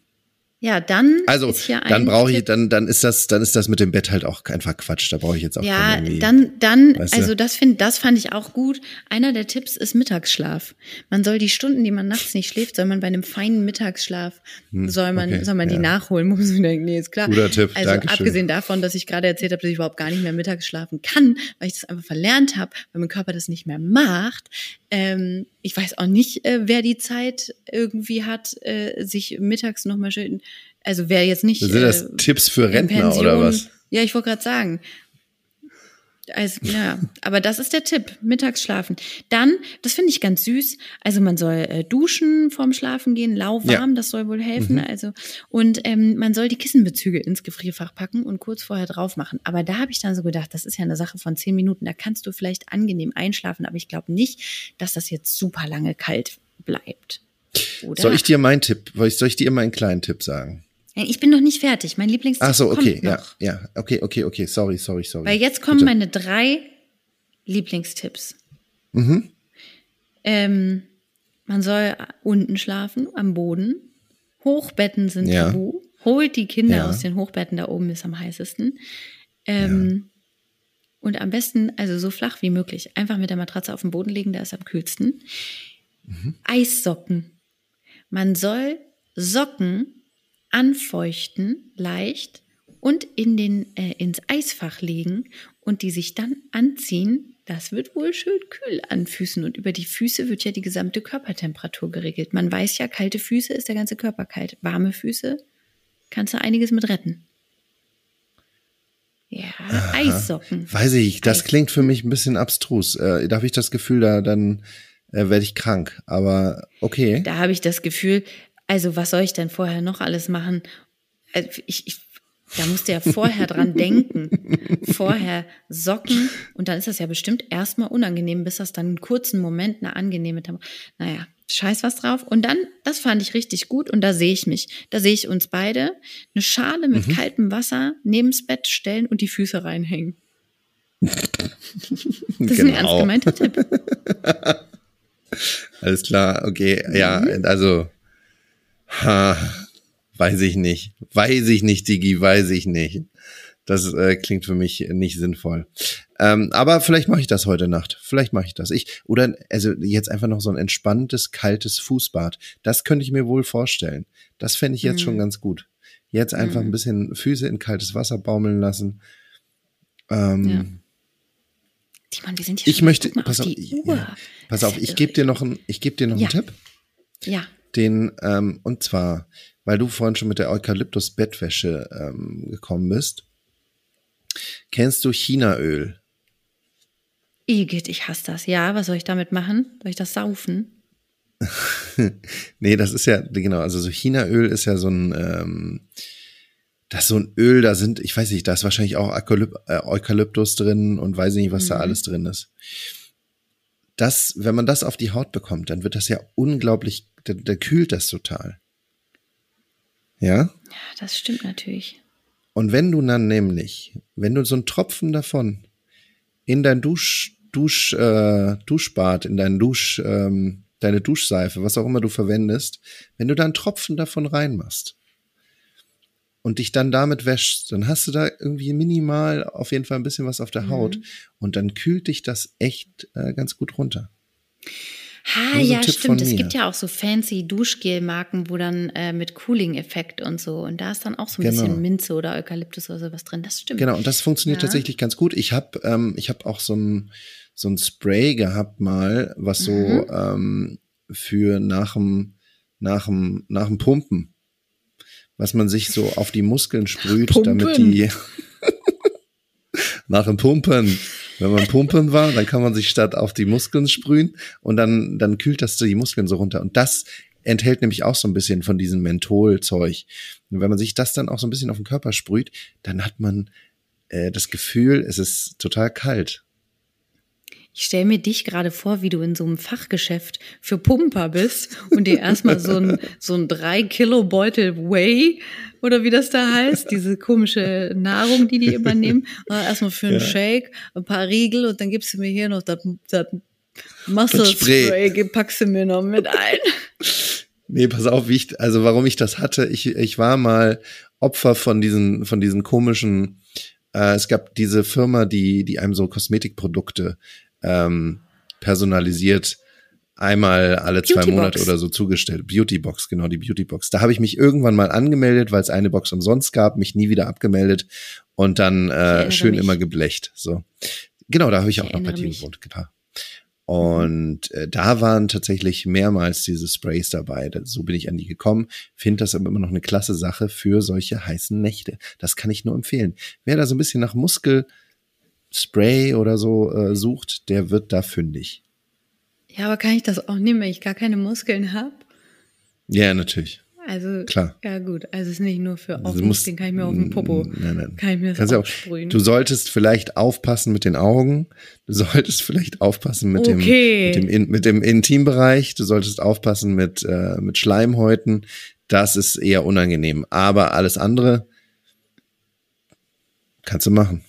Ja, dann Also ist hier dann brauche ich, dann, dann ist das, dann ist das mit dem Bett halt auch einfach Quatsch. Da brauche ich jetzt auch Ja, dann, dann, weißt du? also das find, das fand ich auch gut. Einer der Tipps ist Mittagsschlaf. Man soll die Stunden, die man nachts nicht schläft, soll man bei einem feinen Mittagsschlaf, soll man, Hm, okay, soll man die ja. nachholen, muss man denken, nee, ist klar. Guter Tipp, Also Dankeschön. abgesehen davon, dass ich gerade erzählt habe, dass ich überhaupt gar nicht mehr mittags schlafen kann, weil ich das einfach verlernt habe, weil mein Körper das nicht mehr macht. Ähm, ich weiß auch nicht, äh, wer die Zeit irgendwie hat, äh, sich mittags nochmal schön, also wer jetzt nicht. Sind das äh, Tipps für Rentner oder Pension- was? Ja, ich wollte gerade sagen. Also, ja, aber das ist der Tipp, mittags schlafen. Dann, das finde ich ganz süß, also man soll äh, duschen vorm Schlafen gehen, lauwarm, Ja. das soll wohl helfen. Mhm. Also und ähm, man soll die Kissenbezüge ins Gefrierfach packen und kurz vorher drauf machen. Aber da habe ich dann so gedacht, das ist ja eine Sache von zehn Minuten, da kannst du vielleicht angenehm einschlafen, aber ich glaube nicht, dass das jetzt super lange kalt bleibt. Oder? Soll ich dir meinen Tipp, soll ich, soll ich dir meinen kleinen Tipp sagen? Ja, ich bin noch nicht fertig. Mein Lieblingstipp Ach so, okay, kommt ja, noch. ja, okay, okay, okay, sorry, sorry, sorry. Weil jetzt kommen Bitte. meine drei Lieblingstipps. Mhm. Ähm, man soll unten schlafen, am Boden. Hochbetten sind Ja. tabu. Holt die Kinder Ja. aus den Hochbetten, da oben ist am heißesten. Ähm, Und am besten, also so flach wie möglich, einfach mit der Matratze auf den Boden legen, da ist am kühlsten. Mhm. Eissocken. Man soll Socken anfeuchten, leicht, und in den, äh, ins Eisfach legen und die sich dann anziehen. Das wird wohl schön kühl an Füßen und über die Füße wird ja die gesamte Körpertemperatur geregelt. Man weiß ja, kalte Füße ist der ganze Körper kalt. Warme Füße kannst du einiges mit retten. Ja, Eissocken. Weiß ich, das Eis. klingt für mich ein bisschen abstrus. Äh, da habe ich das Gefühl, da dann äh, werde ich krank. Aber okay. Da habe ich das Gefühl, also was soll ich denn vorher noch alles machen? Also ich, ich, da musst du ja vorher dran denken. Vorher Socken und dann ist das ja bestimmt erstmal unangenehm, bis das dann einen kurzen Moment eine angenehme Tem Naja, scheiß was drauf. Und dann, das fand ich richtig gut und da sehe ich mich. Da sehe ich uns beide eine Schale mit Mhm. kaltem Wasser neben's Bett stellen und die Füße reinhängen. Das ist ein ernst gemeinter Tipp. Alles klar, okay. Ja, Mhm. also ha, weiß ich nicht. Weiß ich nicht, Digi, weiß ich nicht. Das äh, klingt für mich nicht sinnvoll. Ähm, aber vielleicht mache ich das heute Nacht. Vielleicht mache ich das. Ich oder also jetzt einfach noch so ein entspanntes kaltes Fußbad. Das könnte ich mir wohl vorstellen. Das fände ich jetzt Mhm. schon ganz gut. Jetzt einfach ein bisschen Füße in kaltes Wasser baumeln lassen. Ähm, Ja. Timon, wir sind hier Ich möchte, pass auf, ja, pass auf, ich gebe dir noch einen, ich gebe dir noch Ja. einen Tipp. Ja. Den, ähm, und zwar, weil du vorhin schon mit der Eukalyptus-Bettwäsche ähm, gekommen bist. Kennst du Chinaöl? Igitt, ich hasse das. Ja, was soll ich damit machen? Soll ich das saufen? Nee, das ist ja, genau, also so Chinaöl ist ja so ein, ähm, das ist so ein Öl, da sind, ich weiß nicht, da ist wahrscheinlich auch äh, Eukalyptus drin und weiß nicht, was da Mhm. alles drin ist. Das, wenn man das auf die Haut bekommt, dann wird das ja unglaublich, da, da kühlt das total. Ja? Ja, das stimmt natürlich. Und wenn du dann nämlich, wenn du so einen Tropfen davon in dein Dusch, Dusch, äh, Duschbad, in dein Dusch, ähm, deine Duschseife, was auch immer du verwendest, wenn du da einen Tropfen davon reinmachst und dich dann damit wäschst, dann hast du da irgendwie minimal auf jeden Fall ein bisschen was auf der Haut und dann kühlt dich das echt äh, ganz gut runter. Ha, so ja, Tipp stimmt. Es gibt ja auch so fancy Duschgel-Marken, wo dann äh, mit Cooling-Effekt und so. Und da ist dann auch so ein Genau. bisschen Minze oder Eukalyptus oder sowas drin. Das stimmt. Genau, und das funktioniert Ja. tatsächlich ganz gut. Ich habe ähm, ich hab auch so ein, so ein Spray gehabt mal, was so Mhm. ähm, für nach dem, nach dem, nach dem Pumpen, was man sich so auf die Muskeln sprüht, Pumpen. damit die nach dem Pumpen, Wenn man pumpen war, dann kann man sich statt auf die Muskeln sprühen und dann, dann kühlt das die Muskeln so runter. Und das enthält nämlich auch so ein bisschen von diesem Mentholzeug. Und wenn man sich das dann auch so ein bisschen auf den Körper sprüht, dann hat man äh, das Gefühl, es ist total kalt. Ich stelle mir dich gerade vor, wie du in so einem Fachgeschäft für Pumper bist und dir erstmal so ein, so ein drei Kilo Beutel Whey oder wie das da heißt, diese komische Nahrung, die die immer nehmen. Erstmal für einen ja. Shake, ein paar Riegel und dann gibst du mir hier noch das, das Muscle Spray, packst du mir noch mit ein. Nee, pass auf, wie ich, also warum ich das hatte, ich, ich war mal Opfer von diesen, von diesen komischen, äh, es gab diese Firma, die, die einem so Kosmetikprodukte ähm, personalisiert einmal alle Beauty zwei Monate Box. oder so zugestellt. Beautybox, genau, die Beautybox. Da habe ich mich irgendwann mal angemeldet, weil es eine Box umsonst gab, mich nie wieder abgemeldet und dann äh, schön mich. immer geblecht. So. Genau, da habe ich, ich, auch noch bei dir gewohnt. Genau. Und äh, da waren tatsächlich mehrmals diese Sprays dabei. So bin ich an die gekommen. Finde das aber immer noch eine klasse Sache für solche heißen Nächte. Das kann ich nur empfehlen. Wer da so ein bisschen nach Muskelspray oder so äh, sucht, der wird da fündig. Ja, aber kann ich das auch nehmen, wenn ich gar keine Muskeln habe? Ja, natürlich. Also klar. Ja gut, also es ist nicht nur für auf also den kann ich mir auf den Popo. Nein, nein. Kann ich mir das auch sprühen. Du solltest vielleicht aufpassen mit den Augen. Du solltest vielleicht aufpassen mit okay. dem mit dem, mit dem Intimbereich. Du solltest aufpassen mit äh, mit Schleimhäuten. Das ist eher unangenehm. Aber alles andere kannst du machen.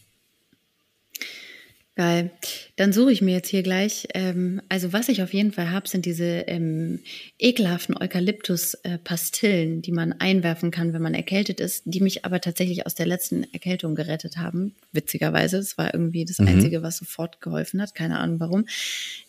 Geil. Dann suche ich mir jetzt hier gleich, ähm, also was ich auf jeden Fall habe, sind diese ähm, ekelhaften Eukalyptus-Pastillen, die man einwerfen kann, wenn man erkältet ist, die mich aber tatsächlich aus der letzten Erkältung gerettet haben. Witzigerweise, es war irgendwie das mhm. Einzige, was sofort geholfen hat, keine Ahnung warum.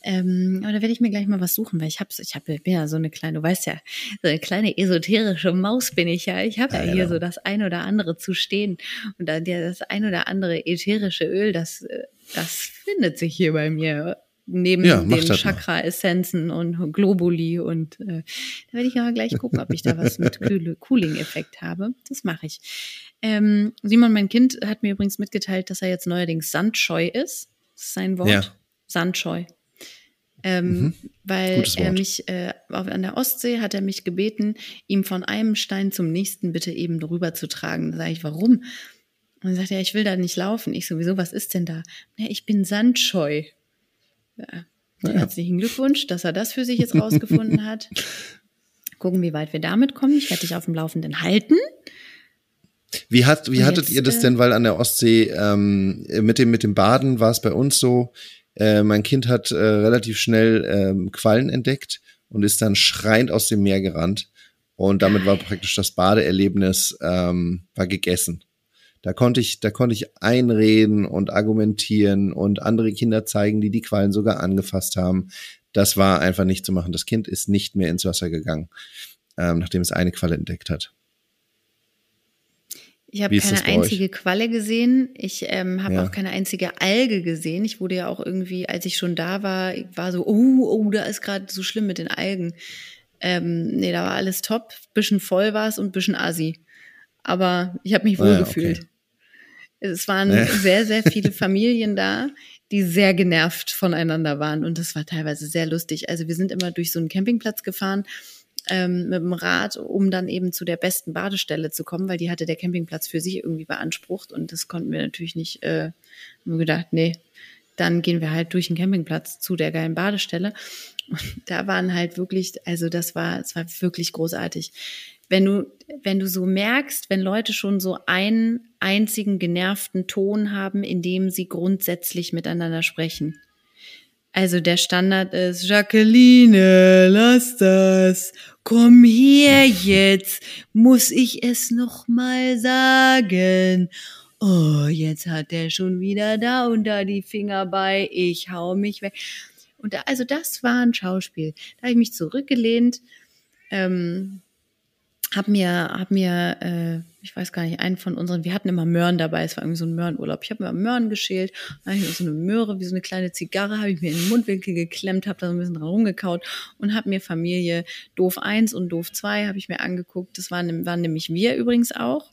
Ähm, aber da werde ich mir gleich mal was suchen, weil ich habe, ich habe, ja so eine kleine, du weißt ja, so eine kleine esoterische Maus bin ich ja. Ich habe ja, ja hier so das ein oder andere zu stehen und dann das ein oder andere ätherische Öl, das äh, das findet sich hier bei mir neben ja, den Chakra-Essenzen und Globuli und äh, da werde ich aber gleich gucken, ob ich da was mit Cooling-Effekt habe. Das mache ich. Ähm, Simon, mein Kind, hat mir übrigens mitgeteilt, dass er jetzt neuerdings sandscheu ist. Das ist sein Wort. Ja. Sandscheu. Ähm, mhm. Weil er mich äh, an der Ostsee hat er mich gebeten, ihm von einem Stein zum nächsten bitte eben rüber zu tragen. Da sage ich, warum? Und dann sagt er, ich will da nicht laufen. Ich sowieso, was ist denn da? Ja, ich bin sandscheu. Ja. Ja. Herzlichen Glückwunsch, dass er das für sich jetzt rausgefunden hat. Gucken, wie weit wir damit kommen. Ich werde dich auf dem Laufenden halten. Wie, hat, wie hattet jetzt, ihr das äh, denn? Weil an der Ostsee ähm, mit, dem, mit dem Baden war es bei uns so, äh, mein Kind hat äh, relativ schnell ähm, Quallen entdeckt und ist dann schreiend aus dem Meer gerannt. Und damit war praktisch das Badeerlebnis ähm, war gegessen. Da konnte ich, da konnte ich einreden und argumentieren und andere Kinder zeigen, die die Quallen sogar angefasst haben. Das war einfach nicht zu machen. Das Kind ist nicht mehr ins Wasser gegangen, ähm, nachdem es eine Qualle entdeckt hat. Ich habe keine einzige euch? Qualle gesehen. Ich ähm, habe ja. auch keine einzige Alge gesehen. Ich wurde ja auch irgendwie, als ich schon da war, war so, oh, oh, da ist gerade so schlimm mit den Algen. Ähm, nee, da war alles top. Bisschen voll war es und bisschen assi. Aber ich habe mich wohl ah, gefühlt. Okay. Es waren ja. sehr, sehr viele Familien da, die sehr genervt voneinander waren. Und das war teilweise sehr lustig. Also wir sind immer durch so einen Campingplatz gefahren ähm, mit dem Rad, um dann eben zu der besten Badestelle zu kommen, weil die hatte der Campingplatz für sich irgendwie beansprucht. Und das konnten wir natürlich nicht. Äh, haben wir gedacht, nee, dann gehen wir halt durch den Campingplatz zu der geilen Badestelle. Und da waren halt wirklich, also das war, es war wirklich großartig wenn du, wenn du so merkst, wenn Leute schon so einen einzigen genervten Ton haben, in dem sie grundsätzlich miteinander sprechen. Also der Standard ist, Jacqueline, lass das, komm her jetzt, muss ich es noch mal sagen. Oh, jetzt hat der schon wieder da und da die Finger bei, ich hau mich weg. Und da, also das war ein Schauspiel. Da habe ich mich zurückgelehnt, ähm, hab mir, hab mir, äh, ich weiß gar nicht, einen von unseren, wir hatten immer Möhren dabei, es war irgendwie so ein Möhrenurlaub. Ich habe mir Möhren geschält, dann habe ich so eine Möhre, wie so eine kleine Zigarre, habe ich mir in den Mundwinkel geklemmt, habe da so ein bisschen dran rumgekaut und habe mir Familie Doof 1 und Doof 2 habe ich mir angeguckt. Das waren, waren nämlich wir übrigens auch.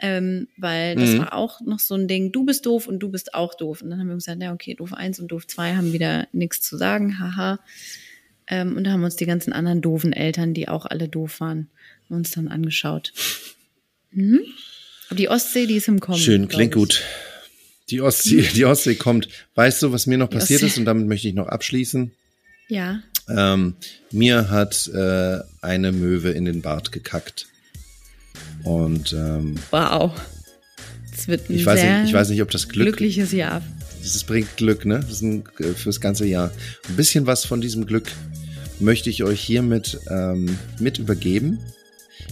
Ähm, weil das Mhm. war auch noch so ein Ding, du bist doof und du bist auch doof. Und dann haben wir gesagt, ja, okay, doof eins und doof zwei haben wieder nichts zu sagen, haha. Ähm, und da haben uns die ganzen anderen doofen Eltern, die auch alle doof waren, uns dann angeschaut. Mhm. Aber die Ostsee, die ist im Kommen. Schön, klingt ich. gut. Die Ostsee, die Ostsee kommt. Weißt du, was mir noch Die passiert Ostsee. ist? Und damit möchte ich noch abschließen. Ja. Ähm, mir hat äh, eine Möwe in den Bart gekackt. Und ähm, Wow. Es wird ein ich, weiß nicht, ich weiß nicht, ob das Glück, glückliches Jahr. das bringt Glück, ne? Das ist ein, äh, fürs ganze Jahr. Ein bisschen was von diesem Glück möchte ich euch hiermit ähm, mit übergeben.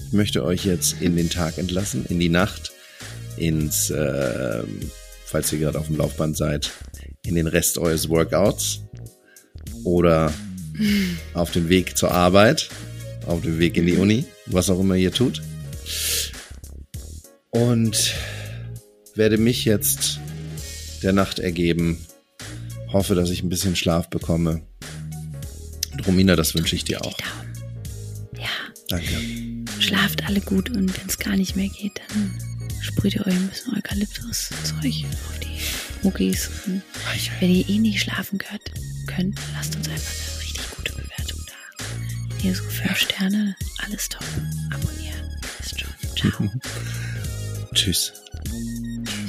Ich möchte euch jetzt in den Tag entlassen, in die Nacht, ins, ähm, falls ihr gerade auf dem Laufband seid, in den Rest eures Workouts oder auf dem Weg zur Arbeit, auf dem Weg in die Uni, was auch immer ihr tut. Und werde mich jetzt der Nacht ergeben. Hoffe, dass ich ein bisschen Schlaf bekomme. Und Romina, das wünsche ich dir auch. Ja. Danke. Schlaft alle gut und wenn es gar nicht mehr geht, dann sprüht ihr euch ein bisschen Eukalyptus-Zeug auf die Muckis. Und wenn ihr eh nicht schlafen könnt, könnt, lasst uns einfach eine richtig gute Bewertung da. Hier so fünf Sterne, alles top. Abonnieren. Ist schon. Ciao. Tschüss. Tschüss.